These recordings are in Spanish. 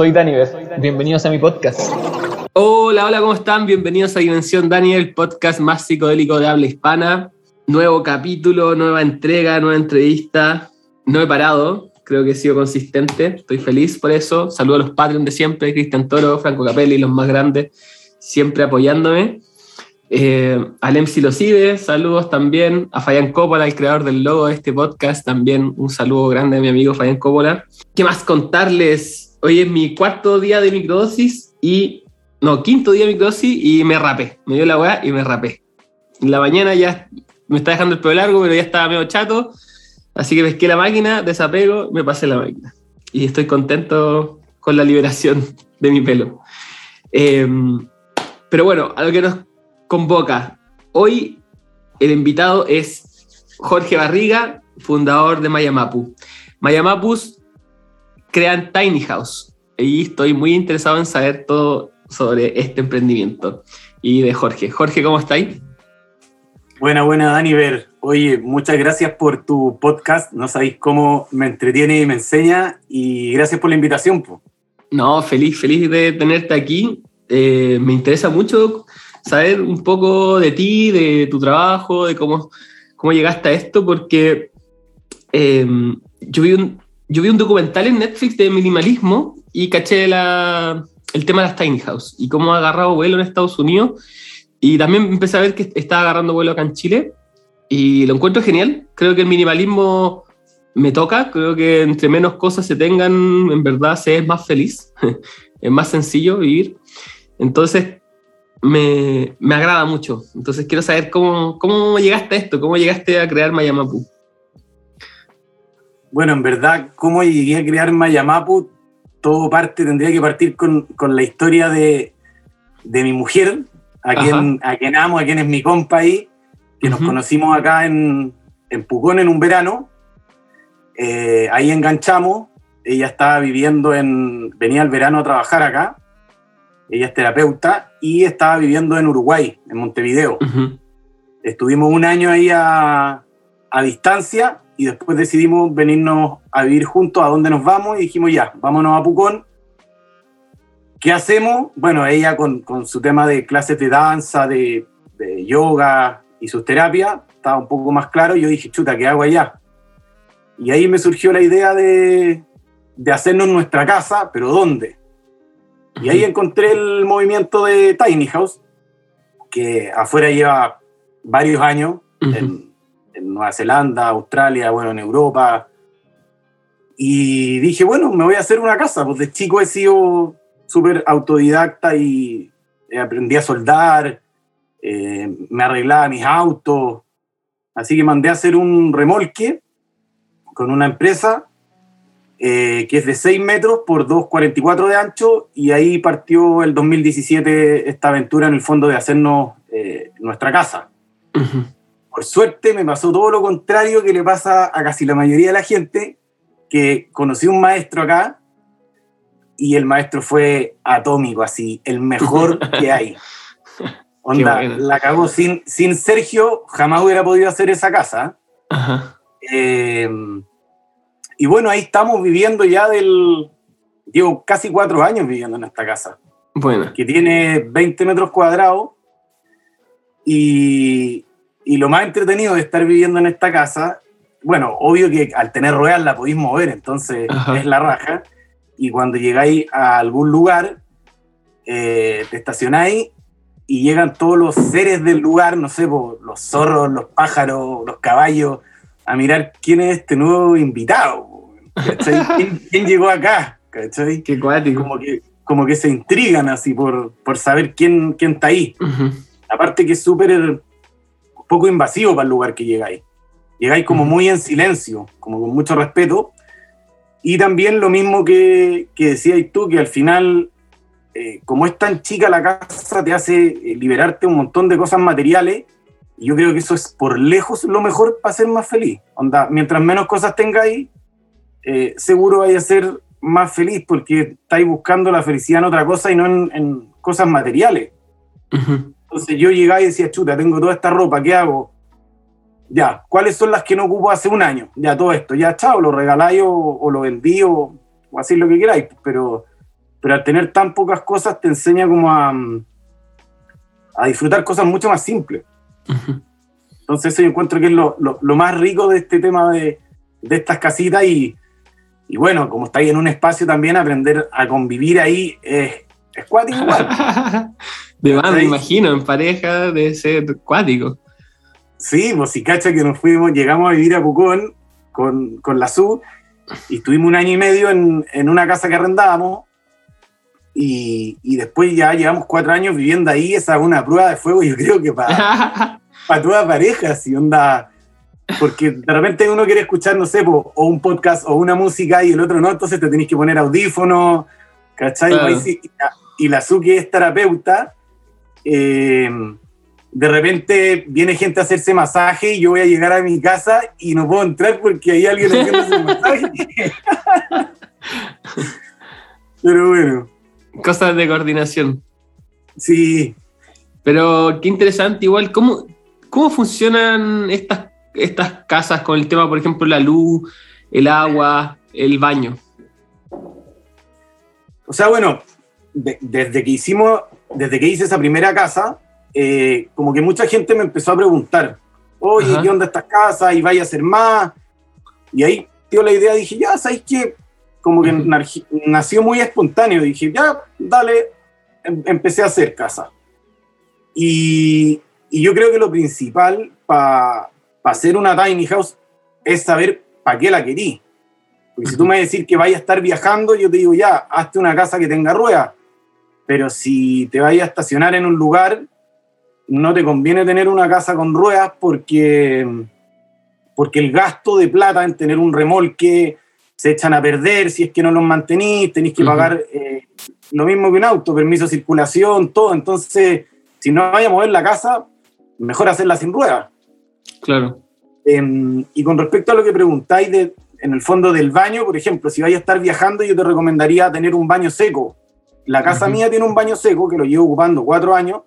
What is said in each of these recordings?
soy Daniver. Bienvenidos a mi podcast. Hola, hola, ¿cómo están? Bienvenidos a Dimensión Daniel, el podcast más psicodélico de habla hispana. Nuevo capítulo, nueva entrega, nueva entrevista. No he parado, creo que he sido consistente, estoy feliz por eso. Saludo a los Patreons de siempre, Cristian Toro, Franco Capelli, los más grandes, siempre apoyándome. Eh, a Lem Silocibe, saludos también. A Fabián Coppola, el creador del logo de este podcast, también un saludo grande a mi amigo Fabián Coppola. ¿Qué más contarles? Hoy es mi cuarto día de microdosis y. No, quinto día de microdosis y me rapé. Me dio la weá y me rapé. En la mañana ya me está dejando el pelo largo, pero ya estaba medio chato. Así que pesqué la máquina, desapego, me pasé la máquina. Y estoy contento con la liberación de mi pelo. Eh, pero bueno, a lo que nos convoca. Hoy el invitado es Jorge Barriga, fundador de Mayamapu. Mayamapus crean Tiny House y estoy muy interesado en saber todo sobre este emprendimiento y de Jorge. Jorge, ¿cómo estáis? Buena, buena, Dani Ver. Oye, muchas gracias por tu podcast. No sabéis cómo me entretiene y me enseña. Y gracias por la invitación. Po. No, feliz, feliz de tenerte aquí. Eh, me interesa mucho saber un poco de ti, de tu trabajo, de cómo, cómo llegaste a esto, porque eh, yo, vi un, yo vi un documental en Netflix de minimalismo y caché la, el tema de las tiny house y cómo ha agarrado vuelo en Estados Unidos. Y también empecé a ver que está agarrando vuelo acá en Chile y lo encuentro genial. Creo que el minimalismo me toca, creo que entre menos cosas se tengan, en verdad se es más feliz, es más sencillo vivir. Entonces, me, me, agrada mucho. Entonces quiero saber cómo, cómo llegaste a esto, cómo llegaste a crear Mayamapu. Bueno, en verdad, cómo llegué a crear Mayamapu, todo parte, tendría que partir con, con la historia de, de, mi mujer, a quien, a quien amo, a quien es mi compa ahí, que nos conocimos acá en, en Pucón en un verano. Eh, ahí enganchamos, ella estaba viviendo en, venía al verano a trabajar acá. Ella es terapeuta y estaba viviendo en Uruguay, en Montevideo. Estuvimos un año ahí a, a, distancia y después decidimos venirnos a vivir juntos a dónde nos vamos y dijimos ya, vámonos a Pucón. ¿Qué hacemos? Bueno, ella con, con su tema de clases de danza, de, de yoga y sus terapias, estaba un poco más claro. Yo dije, chuta, ¿qué hago allá? Y ahí me surgió la idea de, de hacernos nuestra casa, pero ¿dónde? Y ahí encontré el movimiento de Tiny House, que afuera lleva varios años, en, Nueva Zelanda, Australia, bueno, en Europa. Y dije, bueno, me voy a hacer una casa, pues de chico he sido súper autodidacta y aprendí a soldar, eh, me arreglaba mis autos, así que mandé a hacer un remolque con una empresa eh, que es de 6 metros por 2,44 de ancho, y ahí partió el 2017 esta aventura en el fondo de hacernos eh, nuestra casa. Por suerte me pasó todo lo contrario que le pasa a casi la mayoría de la gente, que conocí un maestro acá, y el maestro fue atómico, así, el mejor que hay. Onda, la cagó. Sin, sin Sergio jamás hubiera podido hacer esa casa. Eh, y bueno, ahí estamos viviendo ya del... Llevo casi cuatro años viviendo en esta casa. Bueno. Que tiene 20 metros cuadrados. Y, y lo más entretenido de estar viviendo en esta casa, bueno, obvio que al tener ruedas la podéis mover, entonces es la raja. Y cuando llegáis a algún lugar, eh, te estacionáis y llegan todos los seres del lugar, no sé, los zorros, los pájaros, los caballos, a mirar quién es este nuevo invitado. ¿Quién, llegó acá? ¿cachai? Qué cuático. Como que, como que se intrigan así por, por saber quién, quién está ahí. Aparte que es súper poco invasivo para el lugar que llegáis. Llegáis como muy en silencio, como con mucho respeto. Y también lo mismo que, que decías tú, que al final, eh, como es tan chica la casa, te hace eh, liberarte un montón de cosas materiales. Y yo creo que eso es por lejos lo mejor para ser más feliz. Onda, mientras menos cosas tengáis, eh, seguro vais a ser más feliz porque estáis buscando la felicidad en otra cosa y no en, cosas materiales. Entonces yo llegaba y decía, chuta, tengo toda esta ropa, ¿qué hago? ya, ¿cuáles son las que no ocupo hace un año? Ya todo esto, ya chao, lo regaláis o, lo vendí o, o así lo que queráis, pero, pero al tener tan pocas cosas te enseña como a, a disfrutar cosas mucho más simples. Entonces eso yo encuentro que es lo, lo, más rico de este tema de, de estas casitas y, y, bueno, como estáis en un espacio también, aprender a convivir ahí es, es cuático igual. de más, me imagino, en pareja debe ser cuático. Sí, pues si cacha que nos fuimos, llegamos a vivir a Pucón con, con la SU y estuvimos un año y medio en, en una casa que arrendábamos y, y, después ya llevamos cuatro años viviendo ahí, esa es una prueba de fuego, yo creo que para, para toda pareja, si onda, porque de repente uno quiere escuchar, no sé, o un podcast o una música y el otro no, entonces te tenés que poner audífonos, ¿cachai? Y, la Suki es terapeuta, eh, de repente viene gente a hacerse masaje y yo voy a llegar a mi casa y no puedo entrar porque hay alguien haciendo ese masaje. Pero bueno. Cosas de coordinación. Sí. Pero qué interesante, igual, ¿cómo, cómo funcionan estas, estas casas con el tema, por ejemplo, la luz, el agua, el baño? O sea, bueno, desde que hicimos, desde que hice esa primera casa, eh, como que mucha gente me empezó a preguntar, oye, ¿qué onda estas casas? ¿Y vaya a ser más? Y ahí dio la idea, dije, ya, ¿sabes qué? como que nació muy espontáneo. Dije, ya, dale, em, empecé a hacer casa. Y, y yo creo que lo principal para hacer una tiny house es saber para qué la querí. Porque si tú me decís que vaya a estar viajando, yo te digo, ya, hazte una casa que tenga ruedas. Pero si te vayas a estacionar en un lugar, no te conviene tener una casa con ruedas porque, porque el gasto de plata en tener un remolque, se echan a perder si es que no los mantenís, tenéis que pagar eh, lo mismo que un auto, permiso de circulación, todo. Entonces, si no vaya a mover la casa, mejor hacerla sin ruedas. Claro. Em, y con respecto a lo que preguntáis de, en el fondo del baño, por ejemplo, si vais a estar viajando, yo te recomendaría tener un baño seco. La casa mía tiene un baño seco que lo llevo ocupando cuatro años,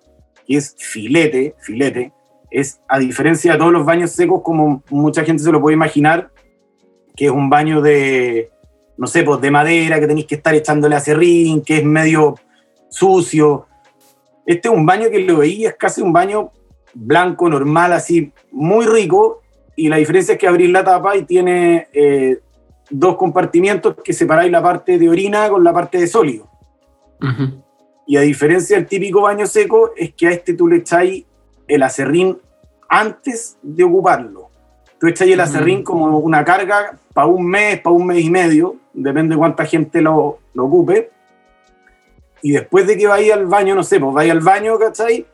y es filete, filete. Es, a diferencia de todos los baños secos, como mucha gente se lo puede imaginar, que es un baño de, no sé, pues de madera, que tenéis que estar echándole acerrín, que es medio sucio. Este es un baño que lo veía, es casi un baño blanco, normal, así, muy rico, y la diferencia es que abrís la tapa y tiene eh, dos compartimientos que separáis la parte de orina con la parte de sólido. Y a diferencia del típico baño seco, es que a este tú le echáis el acerrín antes de ocuparlo. Tú echas el acerrín como una carga para un mes, para un mes y medio, depende de cuánta gente lo, lo ocupe. Y después de que vayas al baño, no sé, pues vayas al baño, ¿cachai?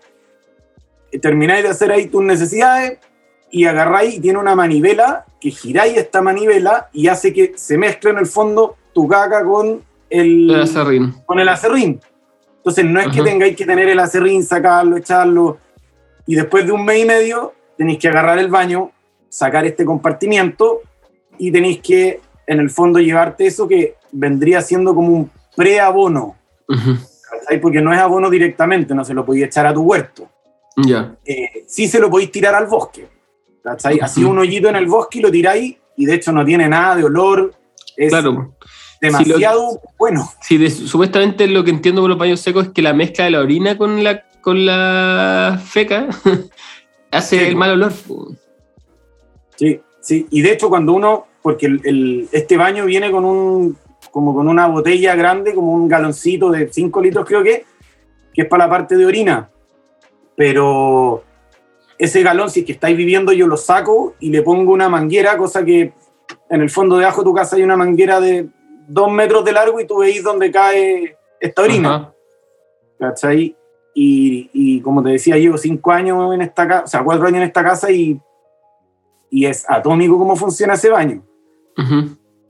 Termináis de hacer ahí tus necesidades y agarráis y tiene una manivela que giráis esta manivela y hace que se mezcle en el fondo tu caca con el, el acerrín. Con el acerrín. Entonces no es que tengáis que tener el acerrín, sacarlo, echarlo y después de un mes y medio tenéis que agarrar el baño, sacar este compartimiento y tenéis que, en el fondo, llevarte eso que vendría siendo como un preabono. Porque no es abono directamente, no se lo podéis echar a tu huerto. Ya. Eh, sí se lo podéis tirar al bosque. Así un hoyito en el bosque y lo tiráis, y de hecho no tiene nada de olor. Es claro. Demasiado bueno. Sí, supuestamente lo que entiendo por los baños secos es que la mezcla de la orina con la, con la feca hace el mal olor. Sí, sí. Y de hecho, cuando uno porque el, este baño viene con un como con una botella grande, como un galoncito de 5 litros creo que, que es para la parte de orina. Pero ese galón, si es que estáis viviendo, yo lo saco y le pongo una manguera, cosa que en el fondo debajo de tu casa hay una manguera de 2 metros de largo y tú veis dónde cae esta orina. ¿Cachai? Y, y, como te decía, llevo 5 años en esta casa, o sea, 4 años en esta casa y, y es atómico cómo funciona ese baño.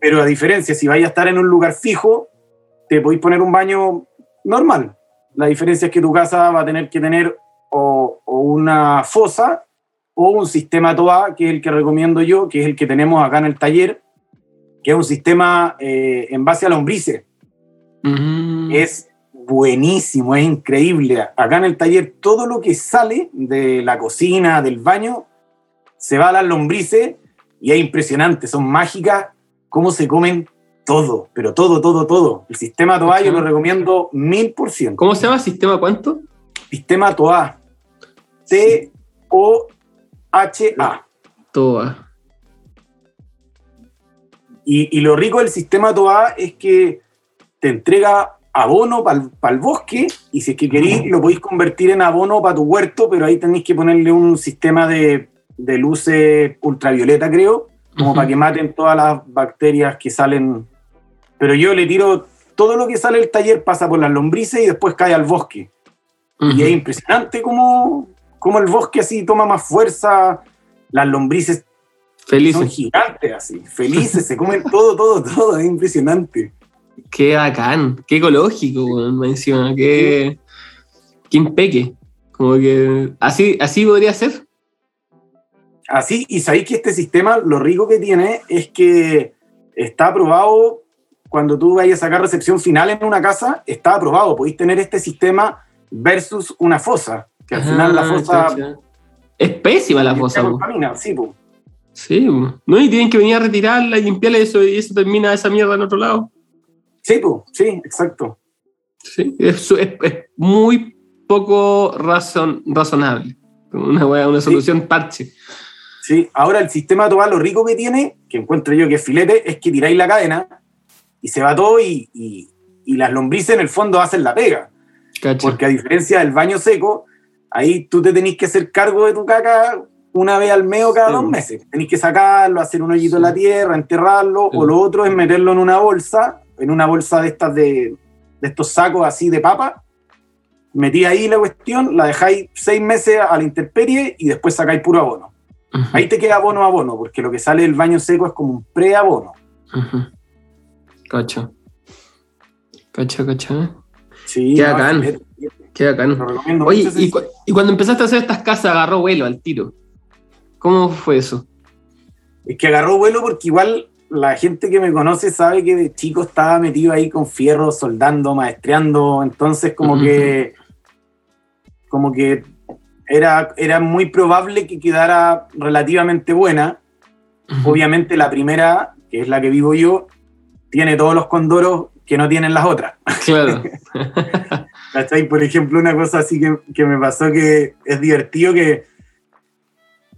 Pero a diferencia, si vais a estar en un lugar fijo, te podéis poner un baño normal. La diferencia es que tu casa va a tener que tener o, una fosa o un sistema TOA, que es el que recomiendo yo, que es el que tenemos acá en el taller, que es un sistema eh, en base a lombrices. Es buenísimo, es increíble. Acá en el taller todo lo que sale de la cocina, del baño, se va a las lombrices y es impresionante, son mágicas cómo se comen todo, pero todo, todo, todo. El sistema TOA yo lo recomiendo mil por ciento. ¿Cómo se llama? ¿Sistema cuánto? Sistema TOA. T-O-H-A. TOA. Y, y, lo rico del sistema TOA es que te entrega abono para el bosque y si es que queréis lo podéis convertir en abono para tu huerto, pero ahí tenéis que ponerle un sistema de, de luces ultravioleta, creo, como para que maten todas las bacterias que salen. Pero yo le tiro todo lo que sale del taller pasa por las lombrices y después cae al bosque. Y es impresionante cómo, cómo, el bosque así toma más fuerza, las lombrices felices. son gigantes así, felices, se comen todo, todo, todo, es impresionante. Qué bacán, qué ecológico, me encima, qué, qué impeque. Como que así, así podría ser. Así, y sabéis que este sistema, lo rico que tiene es que está aprobado cuando tú vayas a sacar recepción final en una casa, está aprobado. Podéis tener este sistema versus una fosa, que al final la fosa. Es pésima la fosa. Sí, pues. Sí, no, y tienen que venir a retirarla y limpiarla eso, y eso termina esa mierda en otro lado. Sí, pues, sí, exacto. Sí, es, es, es muy poco razon, razonable. Una, una solución sí. parche. Sí, ahora el sistema total, lo rico que tiene, que encuentro yo que es filete, es que tiráis la cadena y se va todo y, y, y las lombrices en el fondo hacen la pega. Porque a diferencia del baño seco, ahí tú te tenés que hacer cargo de tu caca una vez al mes o cada sí. dos meses. Tenés que sacarlo, hacer un hoyito sí. en la tierra, enterrarlo, sí. o lo otro es meterlo en una bolsa, en una bolsa de estas de, de estos sacos así de papa. Metí ahí la cuestión, la dejáis seis meses a la intemperie y después sacáis puro abono. Uh -huh. Ahí te queda abono a abono, porque lo que sale del baño seco es como un pre-abono. -huh. Cacho. Cacho, cacho. Sí, Qué bacán. Qué bacán. Oye, y, cu y, cuando empezaste a hacer estas casas, agarró vuelo al tiro. ¿Cómo fue eso? Es que agarró vuelo porque igual la gente que me conoce sabe que de chico estaba metido ahí con fierro, soldando, maestreando. Entonces, como uh -huh. que. Como que era, era muy probable que quedara relativamente buena. Uh -huh. Obviamente, la primera, que es la que vivo yo, tiene todos los condoros que no tienen las otras. Claro. ¿Cachai? Por ejemplo, una cosa así que, que, me pasó que es divertido que,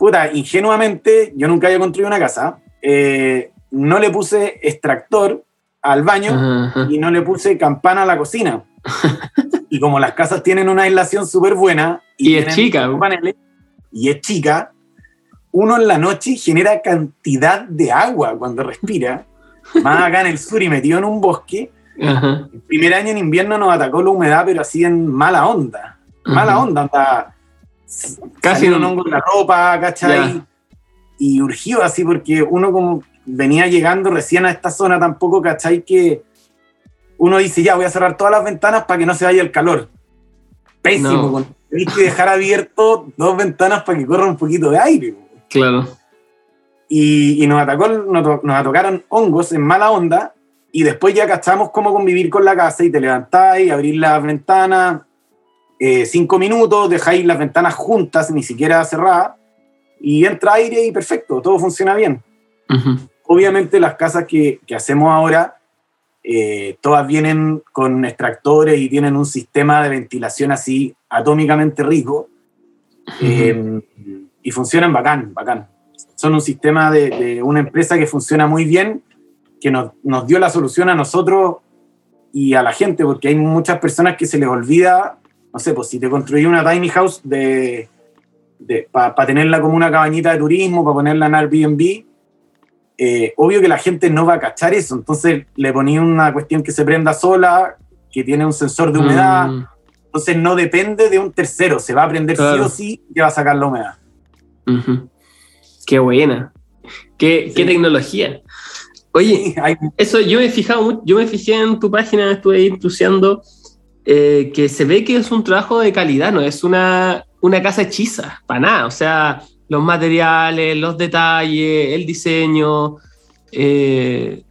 puta, ingenuamente, yo nunca había construido una casa, eh, no le puse extractor al baño y no le puse campana a la cocina. y como las casas tienen una aislación súper buena y, y es chica, paneles, y es chica, uno en la noche genera cantidad de agua cuando respira, más acá en el sur y metido en un bosque, -huh. El primer año en invierno nos atacó la humedad, pero así en mala onda. Mala -huh. onda, Casi un hongo en la ropa, ¿cachai? Yeah. Y urgió así porque uno como venía llegando recién a esta zona tampoco, ¿cachai? Que uno dice, ya voy a cerrar todas las ventanas para que no se vaya el calor. Pésimo, no. tenéis que dejar abierto dos ventanas para que corra un poquito de aire. Claro. Y, y nos, atacó, nos, nos atacaron hongos en mala onda y después ya cachamos cómo convivir con la casa y te levantáis, abrís las ventanas, eh, cinco minutos, dejáis las ventanas juntas, ni siquiera cerradas, y entra aire y perfecto, todo funciona bien. Uh -huh. Obviamente las casas que, que hacemos ahora, eh, todas vienen con extractores y tienen un sistema de ventilación así atómicamente rico, uh -huh. eh, y funcionan bacán, bacán. Son un sistema de, de una empresa que funciona muy bien, que nos, nos, dio la solución a nosotros y a la gente, porque hay muchas personas que se les olvida, no sé, pues si te construí una tiny house de, de para pa tenerla como una cabañita de turismo, para ponerla en Airbnb, eh, obvio que la gente no va a cachar eso, entonces le ponía una cuestión que se prenda sola, que tiene un sensor de humedad, mm. entonces no depende de un tercero, se va a prender claro. sí o sí y va a sacar la humedad. Uh -huh. Qué buena, qué, sí. qué tecnología. Oye, eso yo me he fijado, yo me fijé en tu página, estuve ahí eh, que se ve que es un trabajo de calidad, no es una, una casa hechiza, para nada. O sea, los materiales, los detalles, el diseño. Eh,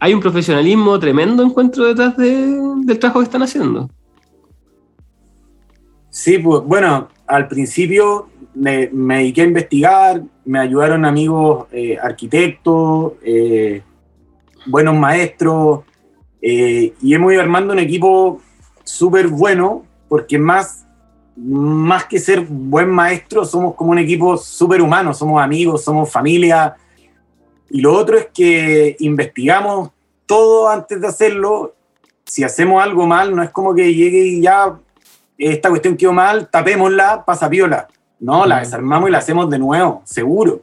hay un profesionalismo tremendo, encuentro, detrás de, del trabajo que están haciendo. Sí, pues bueno, al principio me, me dediqué a investigar, me ayudaron amigos eh, arquitectos, buenos maestros, y hemos ido armando un equipo súper bueno, porque más, más que ser buen maestro, somos como un equipo súper humano, somos amigos, somos familia. Y lo otro es que investigamos todo antes de hacerlo. Si hacemos algo mal, no es como que llegue y ya esta cuestión quedó mal, tapémosla, pasa piola. No, la desarmamos y la hacemos de nuevo, seguro.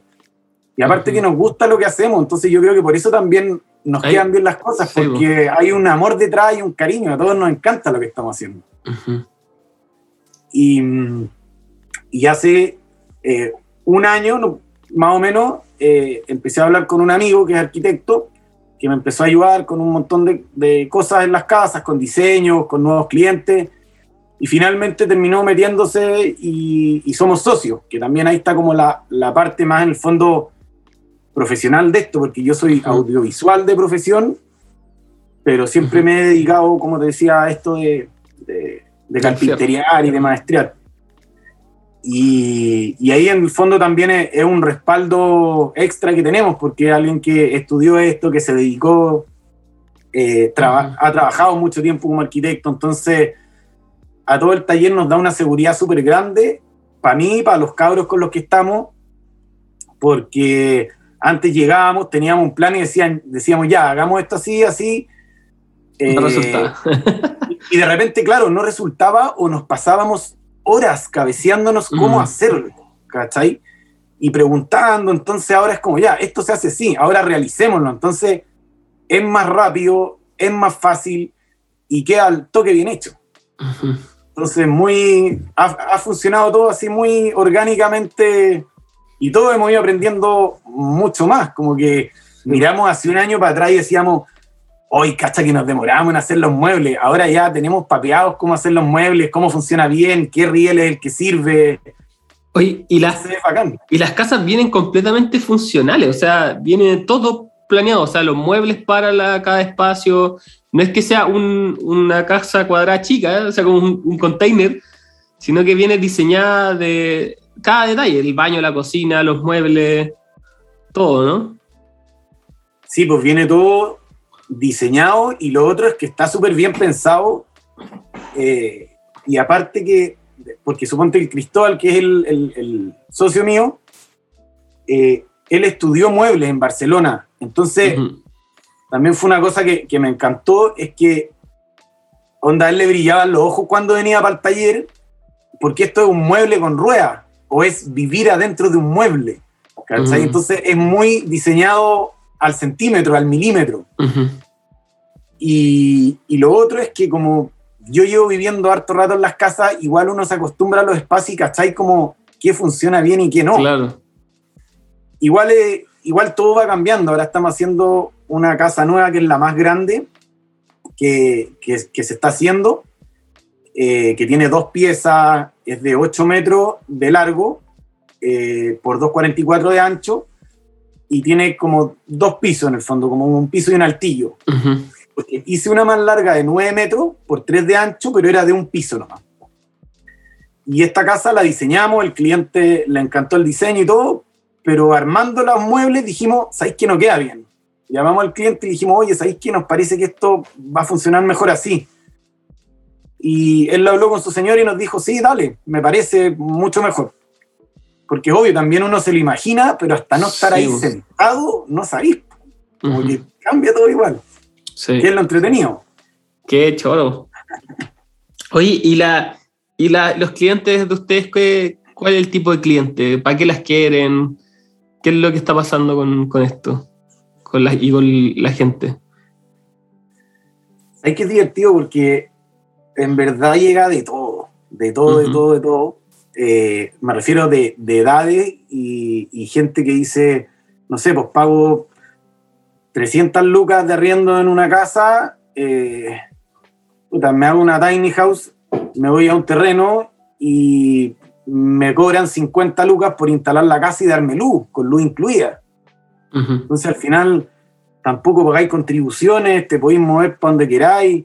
Y aparte que nos gusta lo que hacemos, entonces yo creo que por eso también nos quedan bien las cosas, porque hay un amor detrás y un cariño, a todos nos encanta lo que estamos haciendo. y, y, hace eh, un año, más o menos, eh, empecé a hablar con un amigo que es arquitecto, que me empezó a ayudar con un montón de, de cosas en las casas, con diseños, con nuevos clientes y finalmente terminó metiéndose y, somos socios, que también ahí está como la, la, parte más en el fondo profesional de esto, porque yo soy audiovisual de profesión, pero siempre me he dedicado, como te decía, a esto de, de, de carpinteriar y de maestría. Y, y, ahí en el fondo también es, un respaldo extra que tenemos, porque alguien que estudió esto, que se dedicó, eh, ha trabajado mucho tiempo como arquitecto, entonces a todo el taller nos da una seguridad súper grande, para mí, para los cabros con los que estamos, porque antes llegábamos, teníamos un plan y decían, decíamos, ya, hagamos esto así, así. no eh, y de repente, claro, no resultaba o nos pasábamos horas cabeceándonos cómo hacerlo, ¿cachai? Y preguntando, entonces ahora es como, ya, esto se hace así, ahora realicémoslo, entonces es más rápido, es más fácil y queda al toque bien hecho. Entonces, muy, ha, funcionado todo así muy orgánicamente y todos hemos ido aprendiendo mucho más. Como que miramos hace un año para atrás y decíamos, hoy, cacha que nos demoramos en hacer los muebles. Ahora ya tenemos papeados cómo hacer los muebles, cómo funciona bien, qué riel es el que sirve. Oye, y las, y las casas vienen completamente funcionales, o sea, viene todo planeado, o sea, los muebles para la, cada espacio, no es que sea una casa cuadrada chica, ¿eh? o sea, como un, container, sino que viene diseñada de cada detalle, el baño, la cocina, los muebles, todo, ¿no? Sí, pues viene todo diseñado y lo otro es que está súper bien pensado eh, y aparte que, porque suponte el Cristóbal, que es el, socio mío, eh, él estudió muebles en Barcelona, entonces también fue una cosa que, me encantó, es que onda, él le brillaban los ojos cuando venía para el taller, porque esto es un mueble con ruedas, o es vivir adentro de un mueble. Entonces es muy diseñado al centímetro, al milímetro. y, y, lo otro es que como yo llevo viviendo harto rato en las casas, igual uno se acostumbra a los espacios y cachai como qué funciona bien y qué no. Claro. Igual, igual todo va cambiando. Ahora estamos haciendo una casa nueva que es la más grande que, que, se está haciendo, eh, que tiene dos piezas, es de 8 metros de largo eh, por 2,44 de ancho y tiene como dos pisos en el fondo, como un piso y un altillo. hice una más larga de 9 metros por 3 de ancho, pero era de un piso nomás. Y esta casa la diseñamos, el cliente le encantó el diseño y todo, pero armando los muebles dijimos, ¿sabéis que no queda bien? llamamos al cliente y dijimos, oye, ¿sabéis qué? Nos parece que esto va a funcionar mejor así. Y él lo habló con su señor y nos dijo, sí, dale, me parece mucho mejor. Porque obvio, también uno se lo imagina, pero hasta no estar ahí sentado, no sabéis. Como que cambia todo igual. Sí. Que es lo entretenido. Qué choro. Oye, ¿y, la, y la, los clientes de ustedes, qué, cuál es el tipo de cliente? ¿Para qué las quieren? ¿Qué es lo que está pasando con, con esto? con la, y con la gente. Hay que es divertido porque en verdad llega de todo, de todo, de todo, de todo. Eh, me refiero de, de edades y, gente que dice, no sé, pues pago 300 lucas de arriendo en una casa, eh, me hago una tiny house, me voy a un terreno y me cobran 50 lucas por instalar la casa y darme luz, con luz incluida. Entonces al final tampoco pagáis contribuciones, te podéis mover para donde queráis.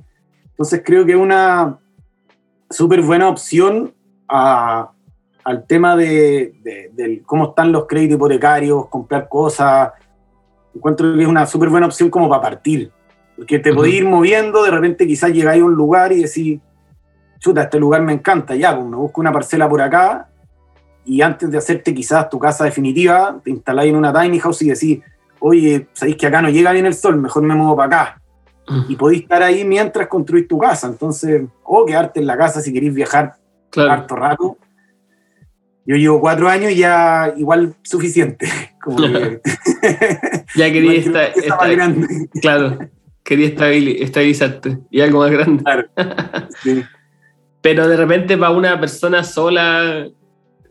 Entonces creo que es una súper buena opción a, al tema de, de- cómo están los créditos hipotecarios, comprar cosas, encuentro que es una súper buena opción como para partir. Porque te Ujú. podés ir moviendo, de repente quizás llegáis a un lugar y decís, chuta, este lugar me encanta, ya, pues me busco una parcela por acá y antes de hacerte quizás tu casa definitiva, te instaláis en una tiny house y decís, oye, sabéis que acá no llega bien el sol, mejor me muevo para acá. Y podéis estar ahí mientras construís tu casa. Entonces, o quedarte en la casa si queréis viajar Claro. harto rato. Yo llevo cuatro años y ya igual suficiente. Como que, Ya quería estar, estar- grande. claro, quería estabili- estabilizarte y algo más grande. Claro. Sí. Pero de repente para una persona sola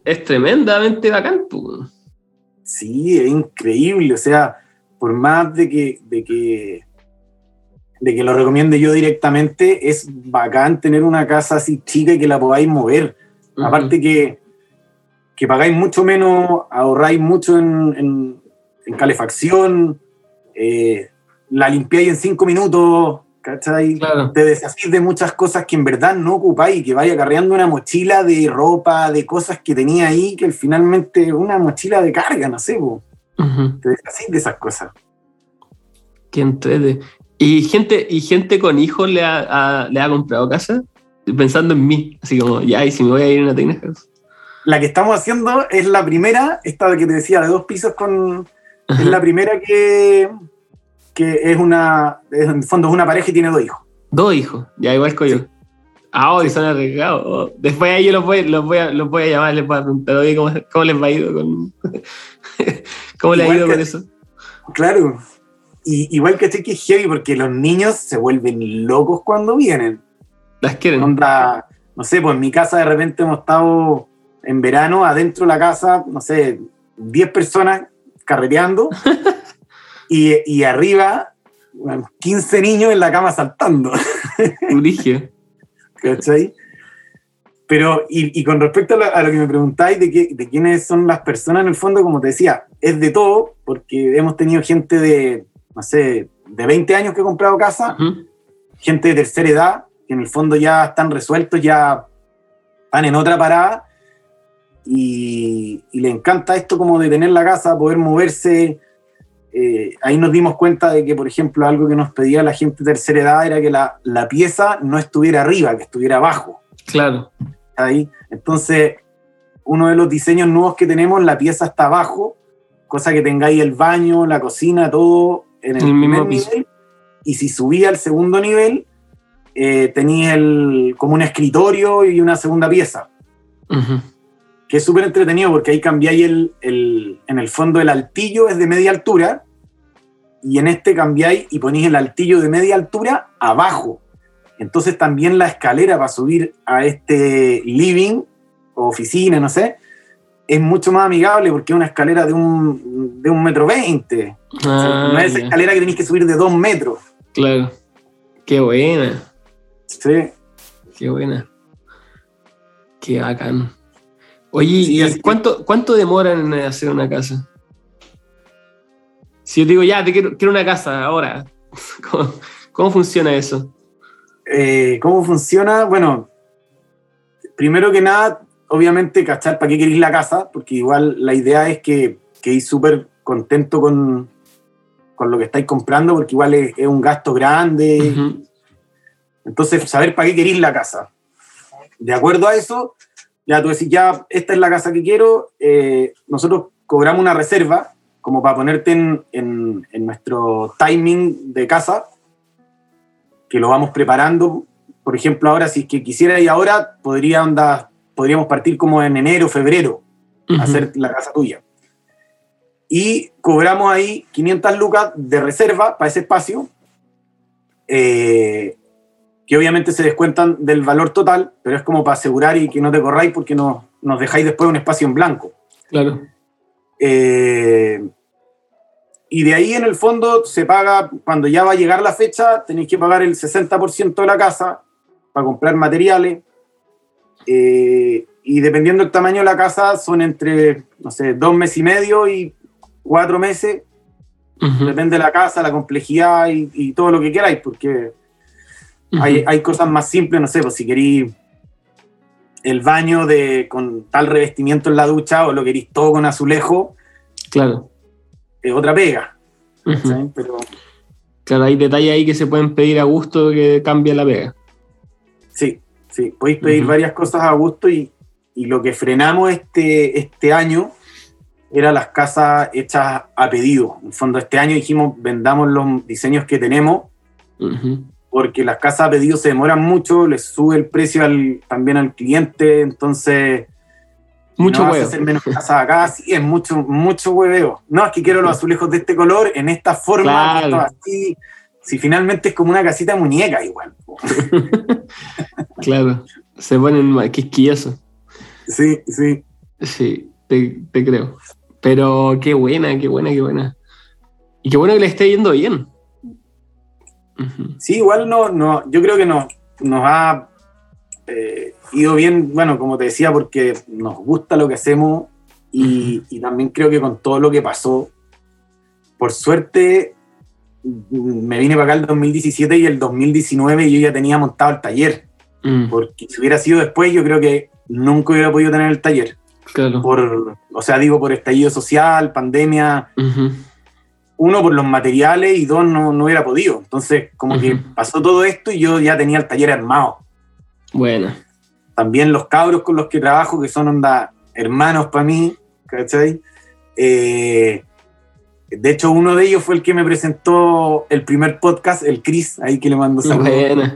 es tremendamente bacán. pues. Sí, es increíble. O sea, por más de que, de que, de que lo recomiende yo directamente, es bacán tener una casa así chica y que la podáis mover. Aparte que, que pagáis mucho menos, ahorráis mucho en, en- en calefacción, eh, la limpiáis en cinco minutos, ¿cachai? Claro. Te deshacís de muchas cosas que en verdad no ocupáis, que vaya cargando una mochila de ropa, de cosas que tenía ahí, que finalmente una mochila de carga, no sé. Ujú. te deshacís de esas cosas. Qué entrete. ¿Y gente, ¿Y gente con hijos le ha, le ha comprado casa? Pensando en mí, así como, ya, y si me voy a ir a una tiny house. La que estamos haciendo es la primera, esta que te decía, de dos pisos con, es la primera que, que es una, en fondo es una pareja y tiene dos hijos. Dos hijos, ya igual que yo. Ah, hoy son arriesgados. Oh, Después ahí yo los voy, los voy, a, los voy a llamar, les voy a preguntar, oye, ¿cómo, cómo les va a ido con. ¿Cómo les ha ido que- con eso? Claro. Y, igual que que es heavy porque los niños se vuelven locos cuando vienen. Las quieren. Onda, no sé, pues en mi casa de repente hemos estado en verano adentro de la casa, no sé, 10 personas carreteando y, y arriba bueno, 15 niños en la cama saltando. Brigio. ¿Cachai? Pero, y, y con respecto a lo, a lo que me preguntáis de, qué- de quiénes son las personas, en el fondo, como te decía, es de todo, porque hemos tenido gente de, no sé, de 20 años que ha comprado casa, gente de tercera edad, que en el fondo ya están resueltos, ya están en otra parada, y, y le encanta esto como de tener la casa, poder moverse. Eh, ahí nos dimos cuenta de que, por ejemplo, algo que nos pedía la gente de tercera edad era que la, la pieza no estuviera arriba, que estuviera abajo. Claro. ahí. Entonces, uno de los diseños nuevos que tenemos, la pieza está abajo, cosa que tengáis el baño, la cocina, todo en el, el mismo piso. nivel. Y si subía al segundo nivel, eh, tenía el, como un escritorio y una segunda pieza, Ujú. que es súper entretenido porque ahí cambiáis el, el- en el fondo el altillo es de media altura y en este cambiáis y ponéis el altillo de media altura abajo. Entonces también la escalera para subir a este living o oficina, no sé, es mucho más amigable porque es una escalera de un, de un metro veinte. Ah, no es esa escalera que tenéis que subir de dos metros. Claro. Qué buena. ¿sí? Qué buena. Qué bacán. Oye, Sí, ¿y así que- cuánto, cuánto demoran en hacer una casa? Si yo digo, ya, te quiero, quiero una casa ahora, ¿cómo, cómo funciona eso? Eh, ¿Cómo funciona? Bueno, primero que nada, obviamente, cachar para qué queréis la casa, porque igual la idea es que quedéis súper contento con, con lo que estáis comprando, porque igual es, es un gasto grande. Entonces, saber para qué queréis la casa. De acuerdo a eso, ya tú decís, ya, esta es la casa que quiero, eh, nosotros cobramos una reserva como para ponerte en, en- en nuestro timing de casa, que lo vamos preparando. Por ejemplo, ahora, si es que quisiera y ahora, podría onda, podríamos partir como en enero, febrero, Ujú. a hacer la casa tuya. Y cobramos ahí 500 lucas de reserva para ese espacio, eh, que obviamente se descuentan del valor total, pero es como para asegurar y que no te corráis porque nos, nos dejáis después un espacio en blanco. Claro. Eh, y de ahí en el fondo se paga, cuando ya va a llegar la fecha, tenéis que pagar el 60% de la casa para comprar materiales. Eh, y dependiendo del tamaño de la casa, son entre, no sé, dos meses y medio y cuatro meses. Depende de la casa, la complejidad y, y todo lo que queráis, porque hay, hay cosas más simples, no sé, pues si queréis el baño de, con tal revestimiento en la ducha o lo querís todo con azulejo, Claro. es otra pega. Pero Claro, hay detalles ahí que se pueden pedir a gusto que cambia la pega. sí, sí, podéis pedir varias cosas a gusto y, y lo que frenamos este, este año era las casas hechas a pedido. En el fondo, este año dijimos, vendamos los diseños que tenemos porque las casas a pedido se demoran mucho, les sube el precio al- también al cliente, entonces Mucho no huevo. hacer menos casas acá, sí, es mucho, mucho hueveo. No, es que quiero los azulejos de este color, en esta forma, Claro. esto así. Si finalmente es como una casita de muñeca igual. Claro. Se ponen más quisquillosos. Sí, sí. Sí, te, te creo. Pero qué buena, qué buena, qué buena. Y qué bueno que le esté yendo bien. Sí, igual no, no, yo creo que no, nos ha eh, ido bien, bueno, como te decía, porque nos gusta lo que hacemos y, y también creo que con todo lo que pasó, por suerte me vine para acá el 2017 y el 2019 yo ya tenía montado el taller, Mm, porque si hubiera sido después yo creo que nunca hubiera podido tener el taller, claro. por, o sea, digo, por estallido social, pandemia, Ujú. uno por los materiales y dos no, no hubiera podido. Entonces, como que Ujú. pasó todo esto y yo ya tenía el taller armado. Bueno. También los cabros con los que trabajo, que son onda hermanos para mí, ¿cachai? Eh, de hecho, uno de ellos fue el que me presentó el primer podcast, el Chris, ahí que le mando saludos.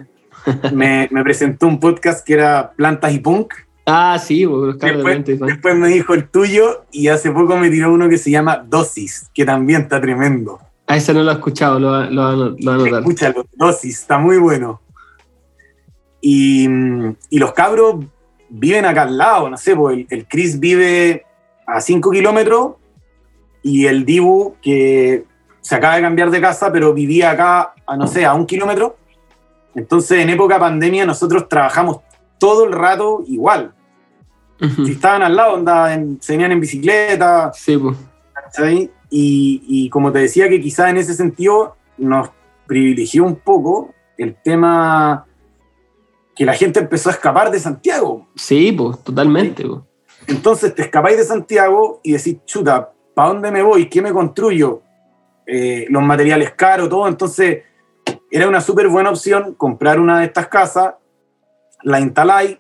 Me, me presentó un podcast que era Plantas y Punk. Ah, sí, pues, claro, Después, fan. después me dijo el tuyo y hace poco me tiró uno que se llama Dosis, que también está tremendo. Ah, ese no lo he escuchado, lo, va- a anotar. Escúchalo, dosis, está muy bueno. Y, y los cabros viven acá al lado, no sé, pues el, el Chris vive a 5 kilómetros y el Dibu, que se acaba de cambiar de casa, pero vivía acá, a, no sé, a un kilómetro. Entonces, en época pandemia, nosotros trabajamos todo el rato igual. Ujú. Si estaban al lado, andaban, se venían en bicicleta, Sí, pues. Y, y como te decía, que quizás en ese sentido nos privilegió un poco el tema que la gente empezó a escapar de Santiago. Sí, pues, totalmente. Entonces te escapáis de Santiago y decís, chuta, ¿para dónde me voy? ¿Qué me construyo? Eh, los materiales caros, todo. Entonces era una súper buena opción comprar una de estas casas, la instaláis,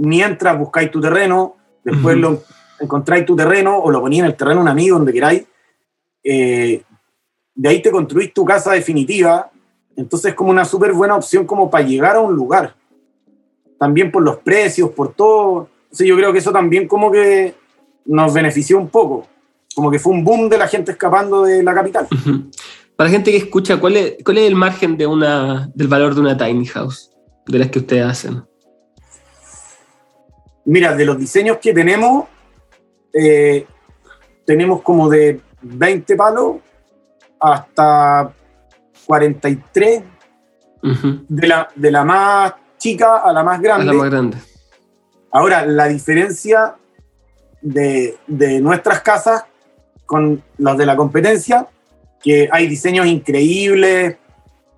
mientras buscáis tu terreno, después Ujú. lo encontráis tu terreno o lo ponéis en el terreno de un amigo, donde queráis. Eh, de ahí te construís tu casa definitiva. Entonces es como una súper buena opción como para llegar a un lugar. También por los precios, por todo. Entonces yo creo que eso también como que nos benefició un poco. Como que fue un boom de la gente escapando de la capital. Ujú. Para la gente que escucha, ¿cuál es, cuál es el margen de una, del valor de una tiny house? De las que ustedes hacen. Mira, de los diseños que tenemos, eh, tenemos como de 20 palos hasta 43, Ujú. de la, de la más chica a la más A grande. la más grande. Ahora, la diferencia de, de nuestras casas con las de la competencia, que hay diseños increíbles,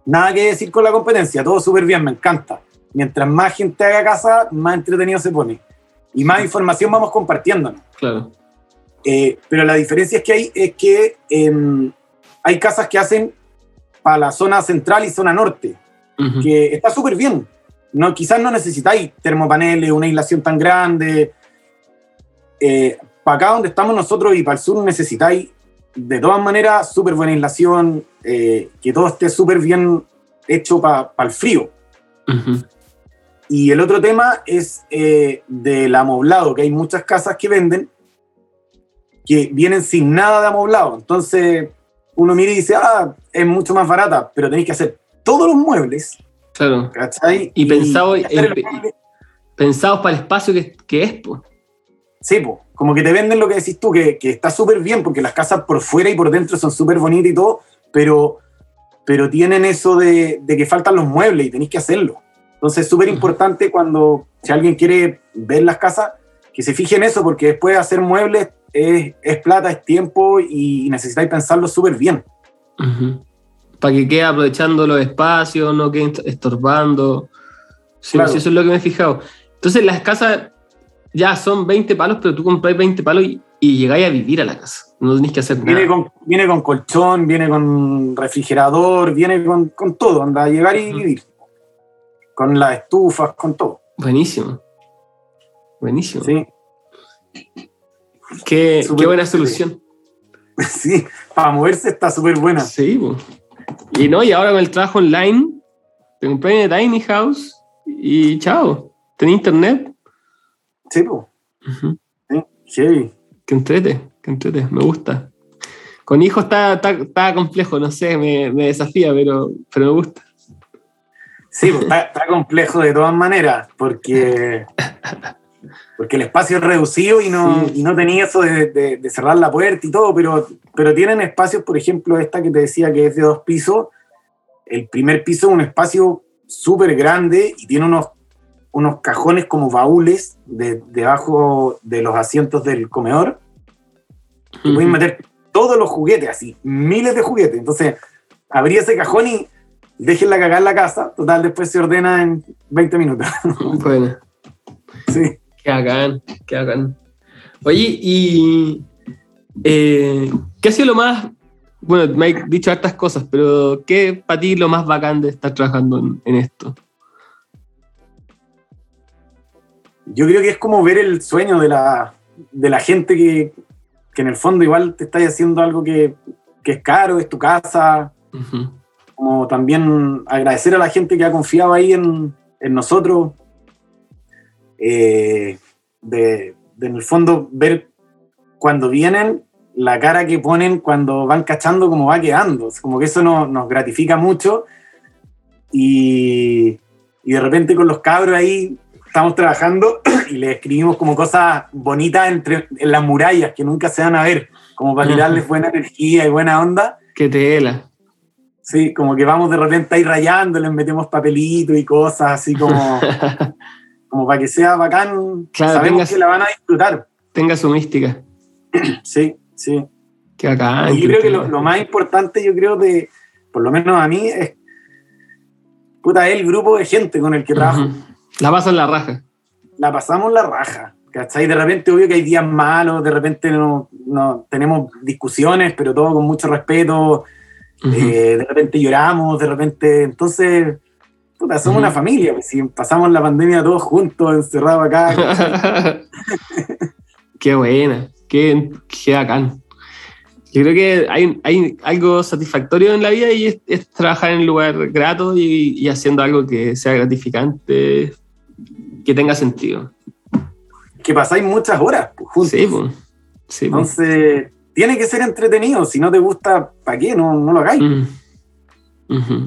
nada que decir con la competencia, todo súper bien, me encanta. Mientras más gente haga casa, más entretenido se pone. Y más información vamos compartiéndonos. Claro. Eh, pero la diferencia es que hay, es que em, hay casas que hacen para la zona central y zona norte que está súper bien. No, quizás no necesitáis termopaneles, una aislación tan grande. Para acá donde estamos nosotros y para el sur necesitáis de todas maneras súper buena aislación, eh, que todo esté súper bien hecho para el frío. Ujú. Y el otro tema es eh, del amoblado, que hay muchas casas que venden que vienen sin nada de amoblado. Entonces uno mira y dice, ah, es mucho más barata, pero tenéis que hacer todos los muebles, Claro. ¿cachai? Y muebles- Pensados para el espacio que, que es, pues. Sí, po, como que te venden lo que decís tú, que, que está súper bien, porque las casas por fuera y por dentro son súper bonitas y todo, pero, pero tienen eso de, de que faltan los muebles y tenéis que hacerlo. Entonces es súper importante cuando, si alguien quiere ver las casas, que se fije en eso, porque después de hacer muebles es, es plata, es tiempo y necesitáis pensarlo súper bien. Para que quede aprovechando los espacios, no quede estorbando. Sí, Claro. sí, eso es lo que me he fijado. Entonces, las casas ya son 20 palos, pero tú compráis 20 palos y, y llegáis a vivir a la casa. No tenéis que hacer Viene nada. con, viene con colchón, viene con refrigerador, viene con, con todo, anda a llegar y vivir. Con las estufas, con todo. Buenísimo. Buenísimo. Sí, Qué, qué buena solución. sí. Para moverse está súper buena. Sí. Y no, y ahora con el trabajo online, te compré en Tiny House y chao. Tenés internet. Sí, pues. Sí, heavy. Que entrete, que entrete, me gusta. Con hijos está, está, está complejo, no sé, me, me desafía, pero, pero me gusta. Sí, pues, está, está complejo de todas maneras, porque, porque el espacio es reducido y no, Sí. y no tenía eso de, de- de cerrar la puerta y todo, pero, pero tienen espacios, por ejemplo, esta que te decía que es de dos pisos. El primer piso es un espacio súper grande y tiene unos, unos cajones como baúles de- debajo de los asientos del comedor. Y pueden meter todos los juguetes, así, miles de juguetes. Entonces, abrí ese cajón y déjenla cagar en la casa. Total, después se ordena en 20 minutos. Bueno, sí. qué bacán, qué bacán. Oye, y eh, ¿qué ha sido lo más, bueno, me has dicho hartas cosas, pero ¿qué para ti lo más bacán de estar trabajando en, en esto? Yo creo que es como ver el sueño de la, de la gente que, que en el fondo igual te está haciendo algo que, que es caro, es tu casa. Ujú. Como también agradecer a la gente que ha confiado ahí en, en nosotros. Eh, de, de en el fondo ver cuando vienen la cara que ponen cuando van cachando cómo va quedando. Como que eso no- nos gratifica mucho. Y, y de repente con los cabros ahí estamos trabajando y le escribimos como cosas bonitas entre, en las murallas que nunca se van a ver, como para tirarles buena energía y buena onda. Qué tela. Sí, como que vamos de repente ahí rayando, les metemos papelitos y cosas así como, como para que sea bacán. Claro, Sabemos que la van a disfrutar. Tenga su mística. Sí, sí. Qué bacán. y yo creo que lo, más importante, yo creo, de, por lo menos a mí, es puta, el grupo de gente con el que trabajo. La pasan la raja. La pasamos la raja. ¿Cachai? De repente, obvio que hay días malos, de repente no, no tenemos discusiones, pero todo con mucho respeto. Eh, de repente lloramos, de repente. Entonces, puta, somos una familia. pues, si pasamos la pandemia todos juntos, encerrados acá. qué buena, qué, qué bacán. Yo creo que hay, hay algo satisfactorio en la vida y es, es trabajar en un lugar grato y, y haciendo algo que sea gratificante, que tenga sentido. que pasáis muchas horas pues, juntos. Sí, pues. Sí, pues. Entonces, tiene que ser entretenido. Si no te gusta, ¿para qué? No, no lo hagáis. Mm.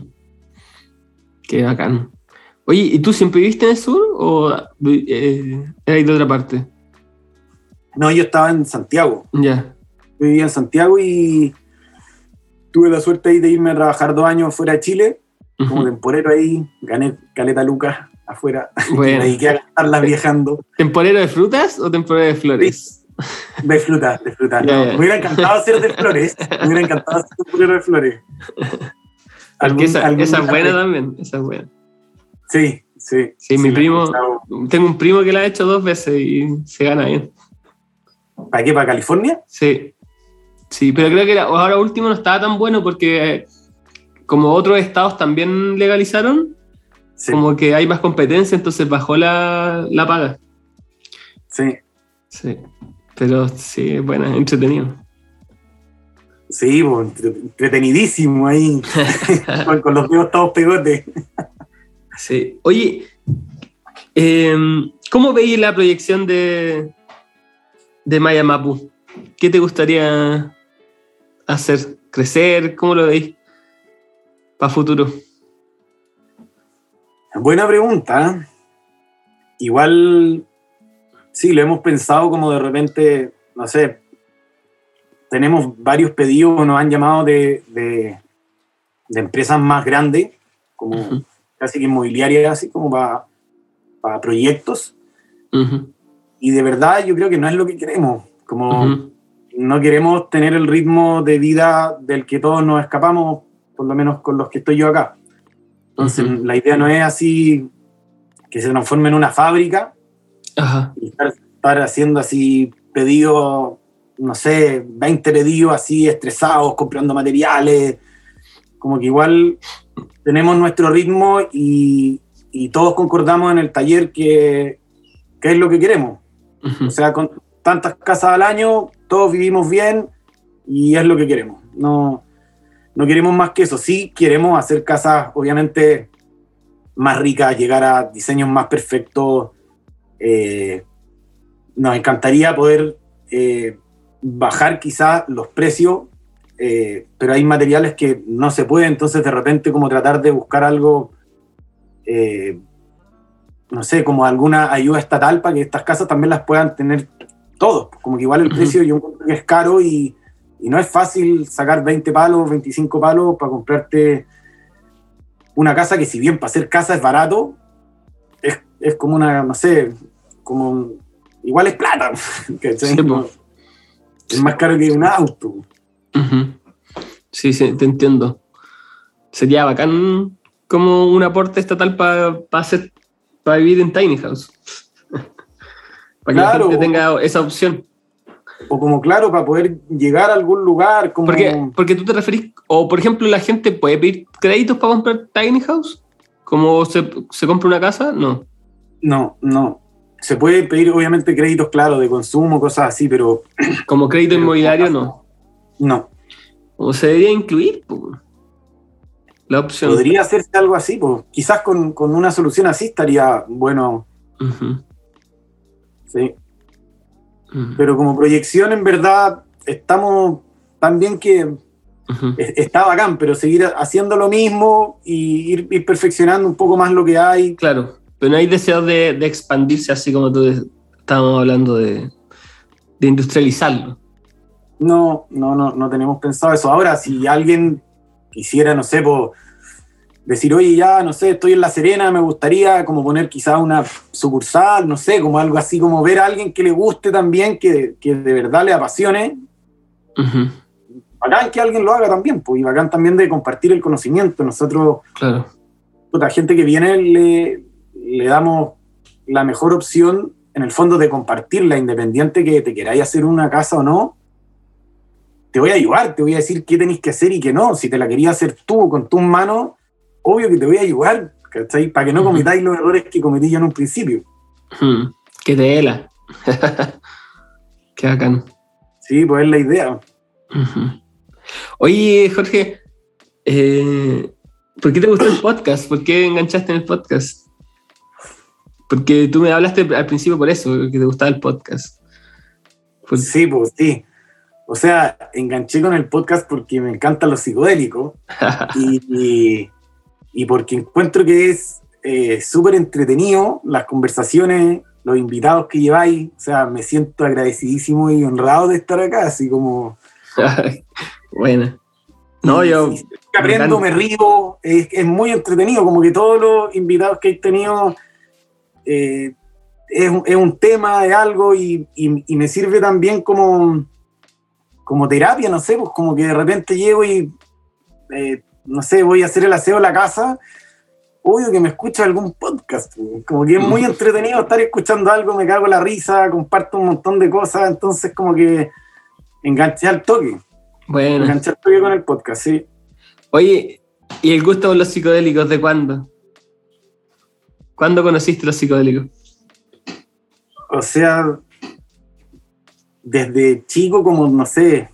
Qué bacán. Oye, ¿y tú siempre viviste en el sur o eh, eras de otra parte? No, yo estaba en Santiago. Ya. Yo vivía en Santiago y tuve la suerte ahí de irme a trabajar dos años fuera de Chile, como temporero ahí, gané caleta lucas afuera, Bueno. dediqué a gastarla viajando, ¿Temporero de frutas o temporero de flores? de fruta, de fruta. Ya, No, ya. Me hubiera encantado ser de flores, me hubiera encantado ser temporero de flores. Algún- esa, es buena también. Esa es buena. Sí, sí. Sí, mi primo-. Tengo un primo que la ha hecho dos veces y se gana bien. ¿Para qué? ¿Para California? Sí. Sí, pero creo que ahora último no estaba tan bueno porque eh, como otros estados también legalizaron, Sí, como que hay más competencia, entonces bajó la, la paga. sí. Sí. Pero sí, es buena, entretenido. Sí, pues, entre- entretenidísimo ahí, con, con los dedos todos pegotes. Sí. Oye, em, ¿cómo veis la proyección de, de Maya Mapu? ¿Qué te gustaría hacer? ¿Crecer? ¿Cómo lo veis para futuro? Buena pregunta. Igual, sí, lo hemos pensado como de repente, no sé, tenemos varios pedidos, nos han llamado de, de- de empresas más grandes, como casi que inmobiliarias, así como para, para proyectos. Y de verdad yo creo que no es lo que queremos. Como no queremos tener el ritmo de vida del que todos nos escapamos, por lo menos con los que estoy yo acá. Entonces, Ujú. la idea no es así que se transforme en una fábrica Ajá. y estar estar haciendo así pedidos, no sé, 20 pedidos así estresados, comprando materiales. Como que igual tenemos nuestro ritmo y, y todos concordamos en el taller que, que es lo que queremos. O sea, con tantas casas al año, todos vivimos bien y es lo que queremos. No, no queremos más que eso. Sí queremos hacer casas, obviamente, más ricas, llegar a diseños más perfectos. Eh, nos encantaría poder eh, bajar quizás los precios, eh, pero hay materiales que no se puede, entonces de repente como tratar de buscar algo no sé, como alguna ayuda estatal para que estas casas también las puedan tener todos. Como que igual el precio yo encuentro que es caro y, y, no es fácil sacar 20 palos, 25 palos para comprarte una casa que si bien para hacer casa es barato, es, es como una, no sé, como igual es plata. es más caro que un auto. Sí, sí, te entiendo. Sería bacán como un aporte estatal para hacer para vivir en Tiny House. para que la gente tenga esa opción. O como claro, para poder llegar a algún lugar. Como... Porque, porque tú te referís, o por ejemplo, la gente puede pedir créditos para comprar Tiny House. ¿Como se, se compra una casa? No. No, no. Se puede pedir, obviamente, créditos, claro, de consumo, cosas así, pero. Como crédito inmobiliario, no. No. O se debería incluir, la opción. Podría hacerse algo así, pues quizás con, una solución así estaría bueno. Sí. Pero como proyección, en verdad, estamos tan bien que está bacán, pero seguir haciendo lo mismo y ir, perfeccionando un poco más lo que hay. Claro, pero no hay deseo de, expandirse así como tú estábamos hablando de, de industrializarlo. No, no, no, no tenemos pensado eso. Ahora, si alguien quisiera, no sé, decir, oye, ya, no sé, estoy en La Serena, me gustaría como poner quizás una sucursal, no sé, como algo así, como ver a alguien que le guste también, que, de verdad le apasione. Bacán que alguien lo haga también, pues, y bacán también de compartir el conocimiento. Nosotros, claro. la gente que viene le, le damos la mejor opción en el fondo de compartirla, independiente que te queráis hacer una casa o no, te voy a ayudar, te voy a decir qué tenéis que hacer y qué no. Si te la querías hacer tú con tus manos, obvio que te voy a ayudar, ¿cachai? Para que no cometáis los errores que cometí yo en un principio. Que te hela. qué bacán. Sí, pues es la idea. Oye, Jorge, eh, ¿por qué te gustó el podcast? ¿Por qué enganchaste en el podcast? Porque tú me hablaste al principio por eso, que te gustaba el podcast. Sí, pues sí. O sea, enganché con el podcast porque me encantan los psicodélicos y, porque encuentro que es eh, súper entretenido las conversaciones, los invitados que lleváis. O sea, me siento agradecidísimo y honrado de estar acá, así como. bueno. No, yo. aprendo, me, río, es, muy entretenido, como que todos los invitados que he tenido. Eh, es, un tema, de algo y me sirve también como como terapia, no sé, pues como que de repente llego y, eh, no sé, voy a hacer el aseo en la casa, obvio que me escucho algún podcast, como que es muy entretenido estar escuchando algo, me cago la risa, comparto un montón de cosas, entonces como que enganché al toque. Bueno. Enganché al toque con el podcast, sí. Oye, ¿y el gusto por los psicodélicos de cuándo? ¿Cuándo conociste los psicodélicos? O sea, desde chico, como no sé,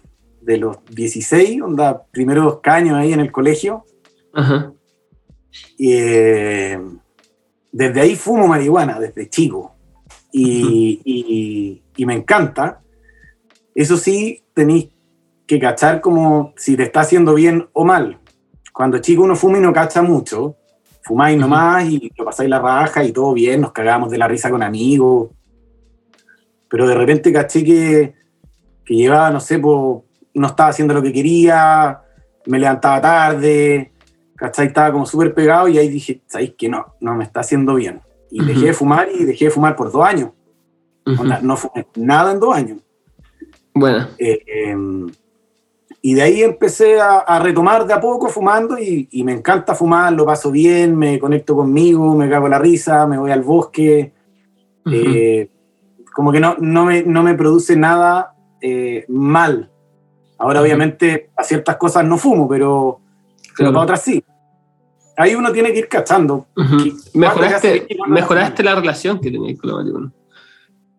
de los 16, onda, primeros años ahí en el colegio. Ajá. Y, eh, desde ahí fumo marihuana, desde chico. Y, y, me encanta. Eso sí, tenéis que cachar como si te está haciendo bien o mal. Cuando chico uno fuma y no cacha mucho, fumáis nomás y lo pasáis la raja y todo bien, nos cagamos de la risa con amigos, pero de repente caché que, que llevaba, no sé, no estaba haciendo lo que quería, me levantaba tarde, ¿cachai? Estaba como súper pegado y ahí dije, ¿sabéis que no? No me está haciendo bien. Y dejé de fumar y dejé de fumar por dos años. no fumé nada en dos años. Bueno. Eh, em, y de ahí empecé a, retomar de a poco fumando y, me encanta fumar, lo paso bien, me conecto conmigo, me cago la risa, me voy al bosque como que no, no, me, no me produce nada eh, mal. Ahora, obviamente, a ciertas cosas no fumo, pero, pero para otras sí. Ahí uno tiene que ir cachando. Ujú. ¿Cuándo ya Mejoraste, mejoraste la relación que tenías con la marihuana.